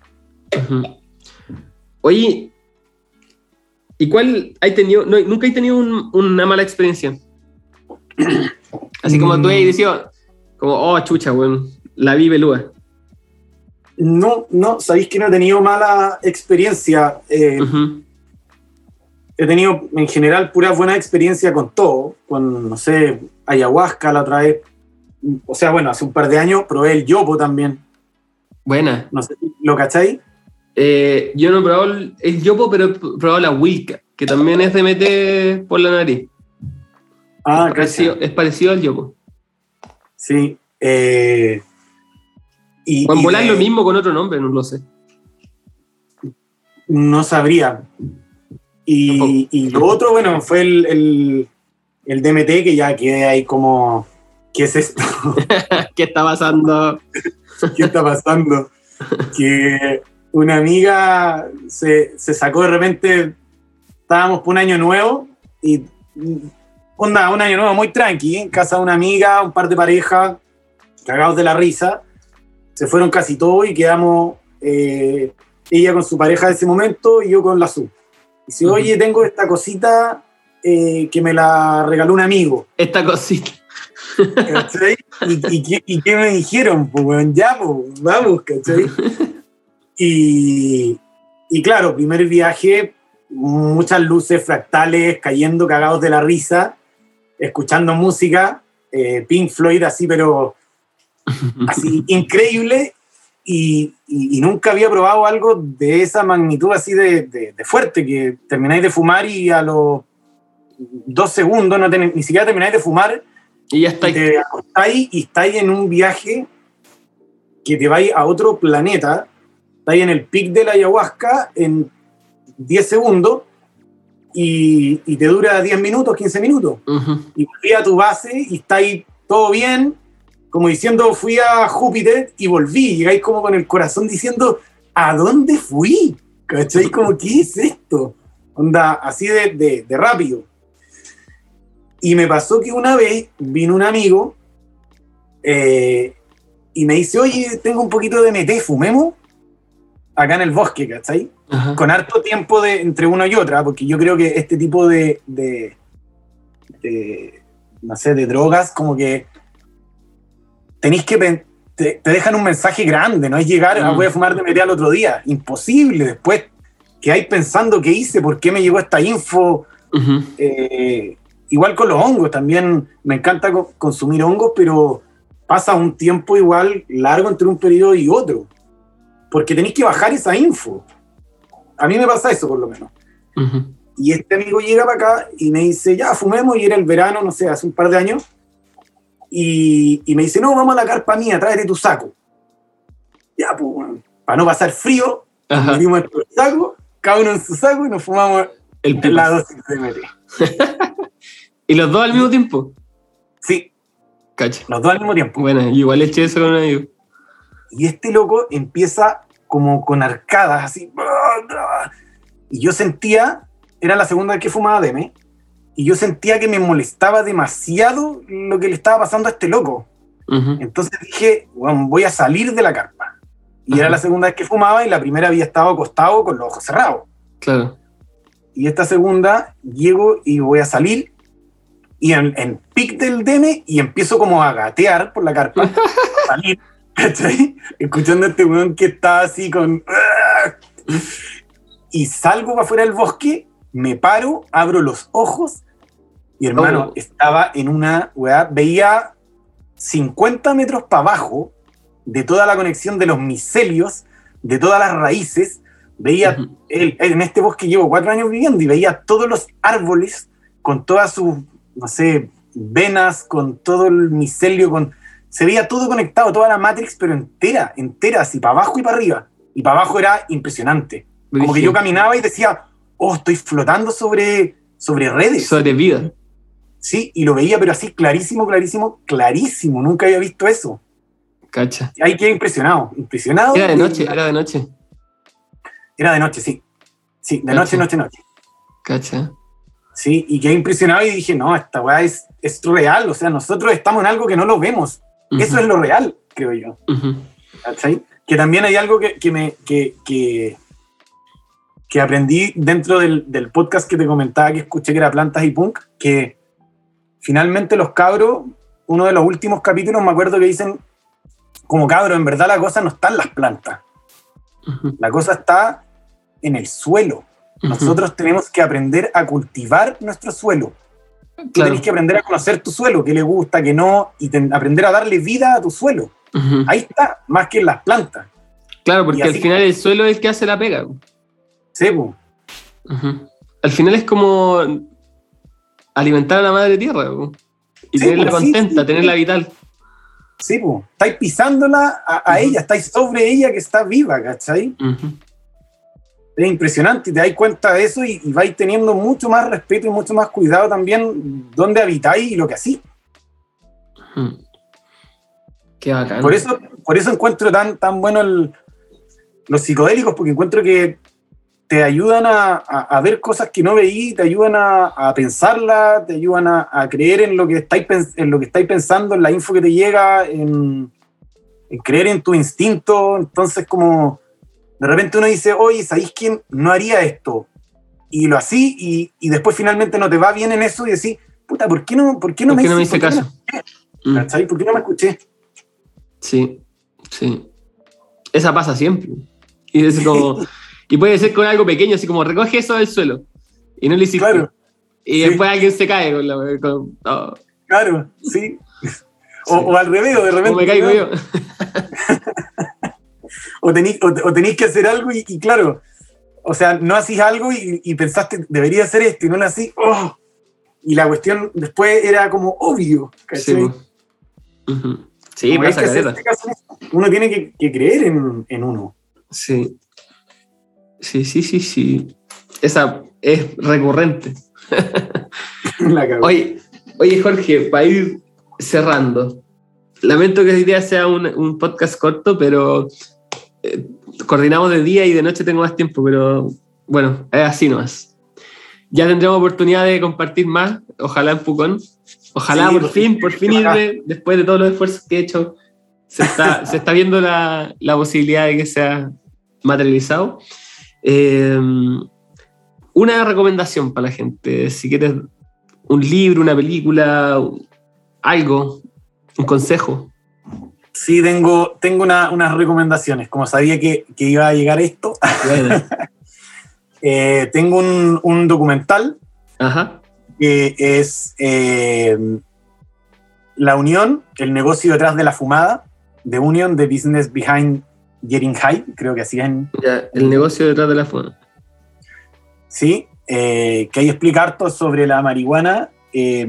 Oye, ¿y cuál hay tenido? No, nunca he tenido un- una mala experiencia. Así como tú has Mm. dicho, como, oh, chucha, weón, la vi pelúa. No, no, sabéis que no he tenido mala experiencia. eh. He tenido en general pura buena experiencia con todo, con, no sé, ayahuasca la otra vez. O sea, bueno, hace un par de años probé el yopo también. Buena. No sé, ¿lo cacháis? Eh, yo no he probado el, el yopo, pero he probado la Wilca, que también es de meter por la nariz. Ah, es, parecido, es parecido al yopo. Sí. Eh, y, Volán de- lo mismo con otro nombre, no lo sé. No sabría. Y, y lo otro, bueno, fue el, el, el DMT que ya quedé ahí como, ¿qué es esto? ¿Qué está pasando? ¿Qué está pasando? Que una amiga se, se sacó de repente, estábamos por un año nuevo y onda, un año nuevo muy tranqui, en casa de una amiga, un par de parejas, cagados de la risa, se fueron casi todos y quedamos eh, ella con su pareja de ese momento y yo con la su. Dice, oye, tengo esta cosita eh, que me la regaló un amigo. Esta cosita. ¿cachai? ¿Y, y qué, y qué me dijeron? Pues, ya, pues, vamos, ¿cachai? Y, y claro, primer viaje, muchas luces fractales cayendo cagados de la risa, escuchando música, eh, Pink Floyd así, pero así increíble. Y, y- y nunca había probado algo de esa magnitud así de, de- de fuerte, que termináis de fumar y a los dos segundos, no ten- ni siquiera termináis de fumar Y ya está. y te acostáis y estáis en un viaje que te vais a otro planeta, estáis en el pic de la ayahuasca en 10 segundos y, y te dura 10 minutos, 15 minutos. Ujú. Y volví a tu base y estáis todo bien, como diciendo fui a Júpiter y volví. Llegáis como con el corazón diciendo, ¿a dónde fui? ¿Cachai? Como, ¿qué es esto? Onda, así de, de- de rápido. Y me pasó que una vez vino un amigo eh, y me dice, oye, tengo un poquito de MT, fumemos acá en el bosque, ¿cachai? Ajá. con harto tiempo de, entre una y otra, porque yo creo que este tipo de, de, de, no sé, de drogas, como que tenéis que, te, te dejan un mensaje grande, no es llegar, ah, Mm. voy a fumar de media al otro día, imposible, después que hay pensando qué hice, por qué me llegó esta info, eh, igual con los hongos, también me encanta co- consumir hongos, pero pasa un tiempo igual largo entre un periodo y otro, porque tenéis que bajar esa info. A mí me pasa eso por lo menos. Ujú. Y este amigo llega para acá y me dice, ya, fumemos, y era el verano, no sé, hace un par de años, y, y me dice, no, vamos a la carpa mía, tráete tu saco. Ya, pues, para no pasar frío, Ajá. metimos nuestro saco, cada uno en su saco y nos fumamos El la dosis de MT. ¿Y los dos al mismo tiempo? Sí, Cacha. los dos al mismo tiempo. Bueno, igual eché eso con un amigo. Y este loco empieza como con arcadas, así. Y yo sentía, era la segunda vez que fumaba DM, y yo sentía que me molestaba demasiado lo que le estaba pasando a este loco. Entonces dije, bueno, voy a salir de la carpa. Y era la segunda vez que fumaba y la primera había estado acostado con los ojos cerrados. Claro. Y esta segunda llego y voy a salir y en, en pic del DM y empiezo como a gatear por la carpa, salir, ¿cachai? Escuchando a este weón que está así con... Y salgo para afuera del bosque, me paro, abro los ojos y hermano, Oh. estaba en una weá, veía 50 metros para abajo de toda la conexión de los micelios, de todas las raíces, veía el- en este bosque llevo cuatro años viviendo y veía todos los árboles con todas sus, no sé, venas, con todo el micelio, con, se veía todo conectado, toda la Matrix, pero entera, entera, así para abajo y para arriba. Y para abajo era impresionante. Como que yo caminaba y decía, oh, estoy flotando sobre, sobre redes. Sobre vida. Sí, y lo veía, pero así clarísimo, clarísimo, clarísimo. Nunca había visto eso. Cacha. Ahí quedé impresionado, impresionado. Era de noche, era de noche. Era de noche, sí. Sí, de Cacha. noche, noche, noche. Cacha. Sí, y quedé impresionado y dije, no, esta weá es, es real, o sea, nosotros estamos en algo que no lo vemos. Eso es lo real, creo yo. ¿cachai? Que también hay algo que, que me, que, que, que aprendí dentro del, del podcast que te comentaba que escuché que era Plantas y Punk, que finalmente los cabros, uno de los últimos capítulos me acuerdo que dicen, como cabro, en verdad la cosa no está en las plantas, la cosa está en el suelo. Nosotros tenemos que aprender a cultivar nuestro suelo. Tú Claro. tenés que aprender a conocer tu suelo, qué le gusta, qué no, y ten- aprender a darle vida a tu suelo. Ahí está, más que en las plantas. Claro, porque al final el suelo es el que hace la pega. Sí. Al final es como alimentar a la madre tierra po. y Sí, tenerla contenta, sí, tenerla vital. Sí. Estáis pisándola a, ella, estáis sobre ella que está viva, ¿cachai? Es impresionante te das cuenta de eso y, y vais teniendo mucho más respeto y mucho más cuidado también dónde habitáis y lo que hacís. Ujú. Qué bacán. Por eso, por eso encuentro tan, tan bueno el- los psicodélicos, porque encuentro que te ayudan a, a- a ver cosas que no veí, te ayudan a, a pensarlas, te ayudan a, creer en lo, que estáis, en lo que estáis pensando, en la info que te llega, en, en creer en tu instinto. Entonces, como de repente uno dice, oye, ¿sabéis quién no haría esto? Y lo así, y, y después finalmente no te va bien en eso y decís, puta, ¿por qué no, por qué no ¿Por qué no me hice- hice caso? no- Mm. ¿Por qué no me escuché? Sí, sí. Esa pasa siempre. Y es como. y puede ser con algo pequeño, así como recoge eso del suelo. Y no lo hiciste. Claro. Y sí. después alguien se cae con la. con- oh, Claro, sí. O, Sí. o al revés, o de repente. ¿Cómo me caigo ¿no? yo? O tenéis, o, o que hacer algo y, y claro, o sea, no hacís algo y, y pensaste, debería hacer esto y no lo hacís. ¡oh! Y la cuestión después era como obvio. Sí, po. Ujú. Sí, pasa que hacer este. Uno tiene que, que creer en, en uno. Sí. Sí, sí, sí, sí. Esa es recurrente. La. Oye, oye, Jorge, para ir cerrando, lamento que hoy día sea un, un podcast corto, pero eh, coordinamos de día y de noche tengo más tiempo, pero bueno, es así nomás. Ya tendremos oportunidad de compartir más, ojalá en Pucón. Ojalá Sí, por fin, por fin irme, después de todos los esfuerzos que he hecho, se está, se está viendo la, la posibilidad de que sea materializado. Eh, una recomendación para la gente, si quieres un libro, una película, algo, un consejo. Sí, tengo, tengo una- unas recomendaciones. Como sabía que, que iba a llegar esto, eh, tengo un, un documental Ajá. que es eh, La Unión, el negocio detrás de la fumada, The Union, The Business Behind Getting High, creo que así es Ya, el negocio detrás de la fama. sí, eh, que ahí explica harto sobre la marihuana eh,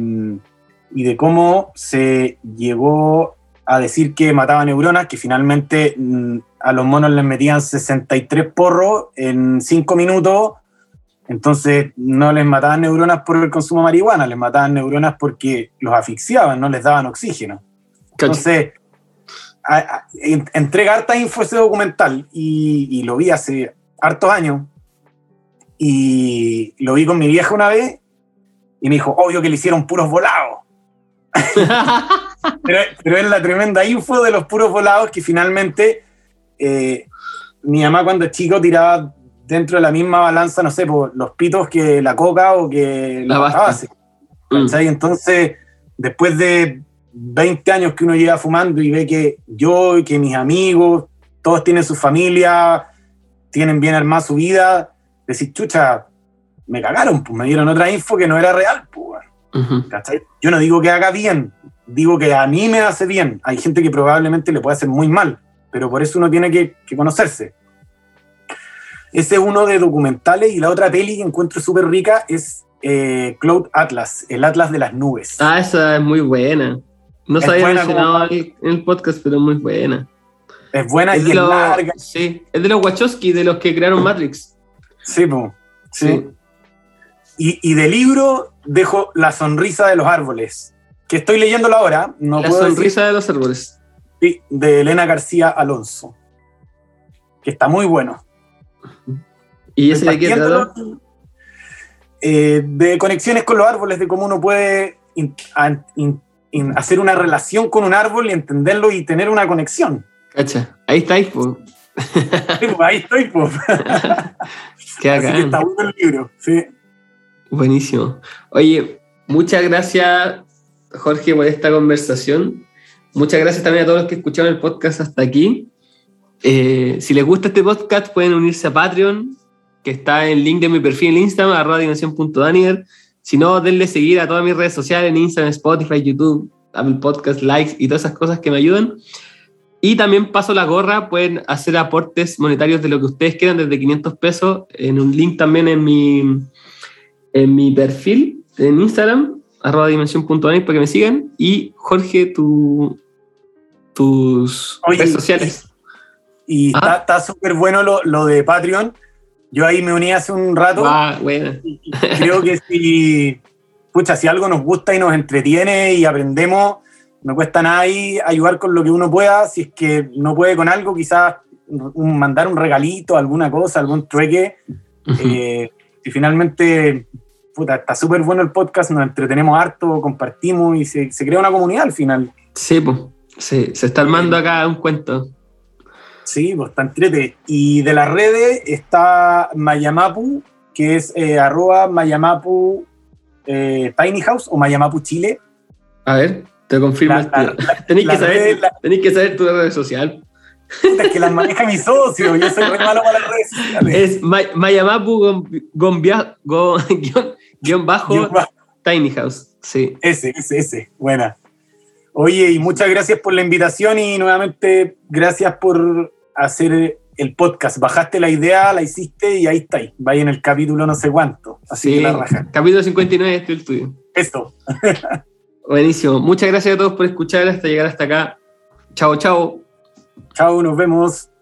y de cómo se llegó a decir que mataba neuronas, que finalmente mm, a los monos les metían 63 porros en 5 minutos, entonces no les mataban neuronas por el consumo de marihuana, les mataban neuronas porque los asfixiaban, no les daban oxígeno. Entonces, a- a- en- entrega harta info ese documental y, y lo vi hace hartos años. Y lo vi con mi vieja una vez y me dijo, obvio que le hicieron puros volados. Pero, pero es la tremenda info de los puros volados que finalmente eh, mi mamá cuando chico tiraba dentro de la misma balanza, no sé, por los pitos que la coca o que La basta. base. Mm. Entonces, después de 20 años que uno lleva fumando y ve que yo y que mis amigos, todos tienen su familia, tienen bien armada su vida, decir, chucha, me cagaron, pues me dieron otra info que no era real, pues. Yo no digo que haga bien, digo que a mí me hace bien. Hay gente que probablemente le puede hacer muy mal, pero por eso uno tiene que, que conocerse. Ese es uno de documentales y la otra peli que encuentro súper rica es eh, Cloud Atlas, el Atlas de las nubes. Ah, esa es muy buena. No Es buena mencionado como- en el podcast, pero muy buena. Es buena Es y es larga. sí, es de los Wachowski, de los que crearon Matrix. Sí, po. sí. Sí. Y, y de libro dejo La sonrisa de los árboles, que estoy leyéndolo ahora, no la puedo decir, sonrisa de los árboles. sí, de Elena García Alonso, que está muy bueno. ¿Y ese de qué trata? eh, de conexiones con los árboles, de cómo uno puede in- a- in- hacer una relación con un árbol y entenderlo y tener una conexión. Cacha, ahí estáis, po. Sí, pues, ahí estoy, pues. Qué Así que está bueno el libro. Sí. Buenísimo. Oye, muchas gracias, Jorge, por esta conversación. Muchas gracias también a todos los que escucharon el podcast hasta aquí. Eh, si les gusta este podcast, pueden unirse a Patreon, que está en el link de mi perfil en Instagram, arroba dimensión.daniel. Si no, denle seguir a todas mis redes sociales, en Instagram, Spotify, YouTube, Apple Podcast, likes y todas esas cosas que me ayudan. Y también paso la gorra, pueden hacer aportes monetarios de lo que ustedes quieran, desde 500 pesos, en un link también en mi, en mi perfil en Instagram, arroba dimensión.net para que me sigan. Y Jorge, tu, tus Oye, redes sociales. Y Ah. está súper bueno lo, lo de Patreon. Yo ahí me uní hace un rato. Ah, bueno. creo que si, pucha, si algo nos gusta y nos entretiene y aprendemos, no cuesta nada ahí ayudar con lo que uno pueda. Si es que no puede con algo, quizás un- mandar un regalito, alguna cosa, algún trueque. Eh, y finalmente, puta, está súper bueno el podcast, nos entretenemos harto, compartimos y se, se crea una comunidad al final. Sí, pues. Sí, se está armando acá un cuento. Sí, pues está entrete. Y de las redes está Mayamapu, que es eh, arroba Mayamapu eh, Tiny House o Mayamapu Chile. A ver, te confirmo. Tenéis, que saber, la- que saber tu red social. Puta, es que las maneja mi socio, yo soy re malo para las redes sociales. Es May- Mayamapu gon- guion, guion bajo Tiny House. Sí. Ese, ese, ese, buena. Oye, y muchas gracias por la invitación y nuevamente gracias por hacer el podcast. Bajaste la idea, la hiciste y ahí está. Vaya en el capítulo no sé cuánto. Así sí. que la raja. Capítulo 59 este es el tuyo. Esto. Buenísimo. Muchas gracias a todos por escuchar hasta llegar hasta acá. Chao, chao. Chao, nos vemos.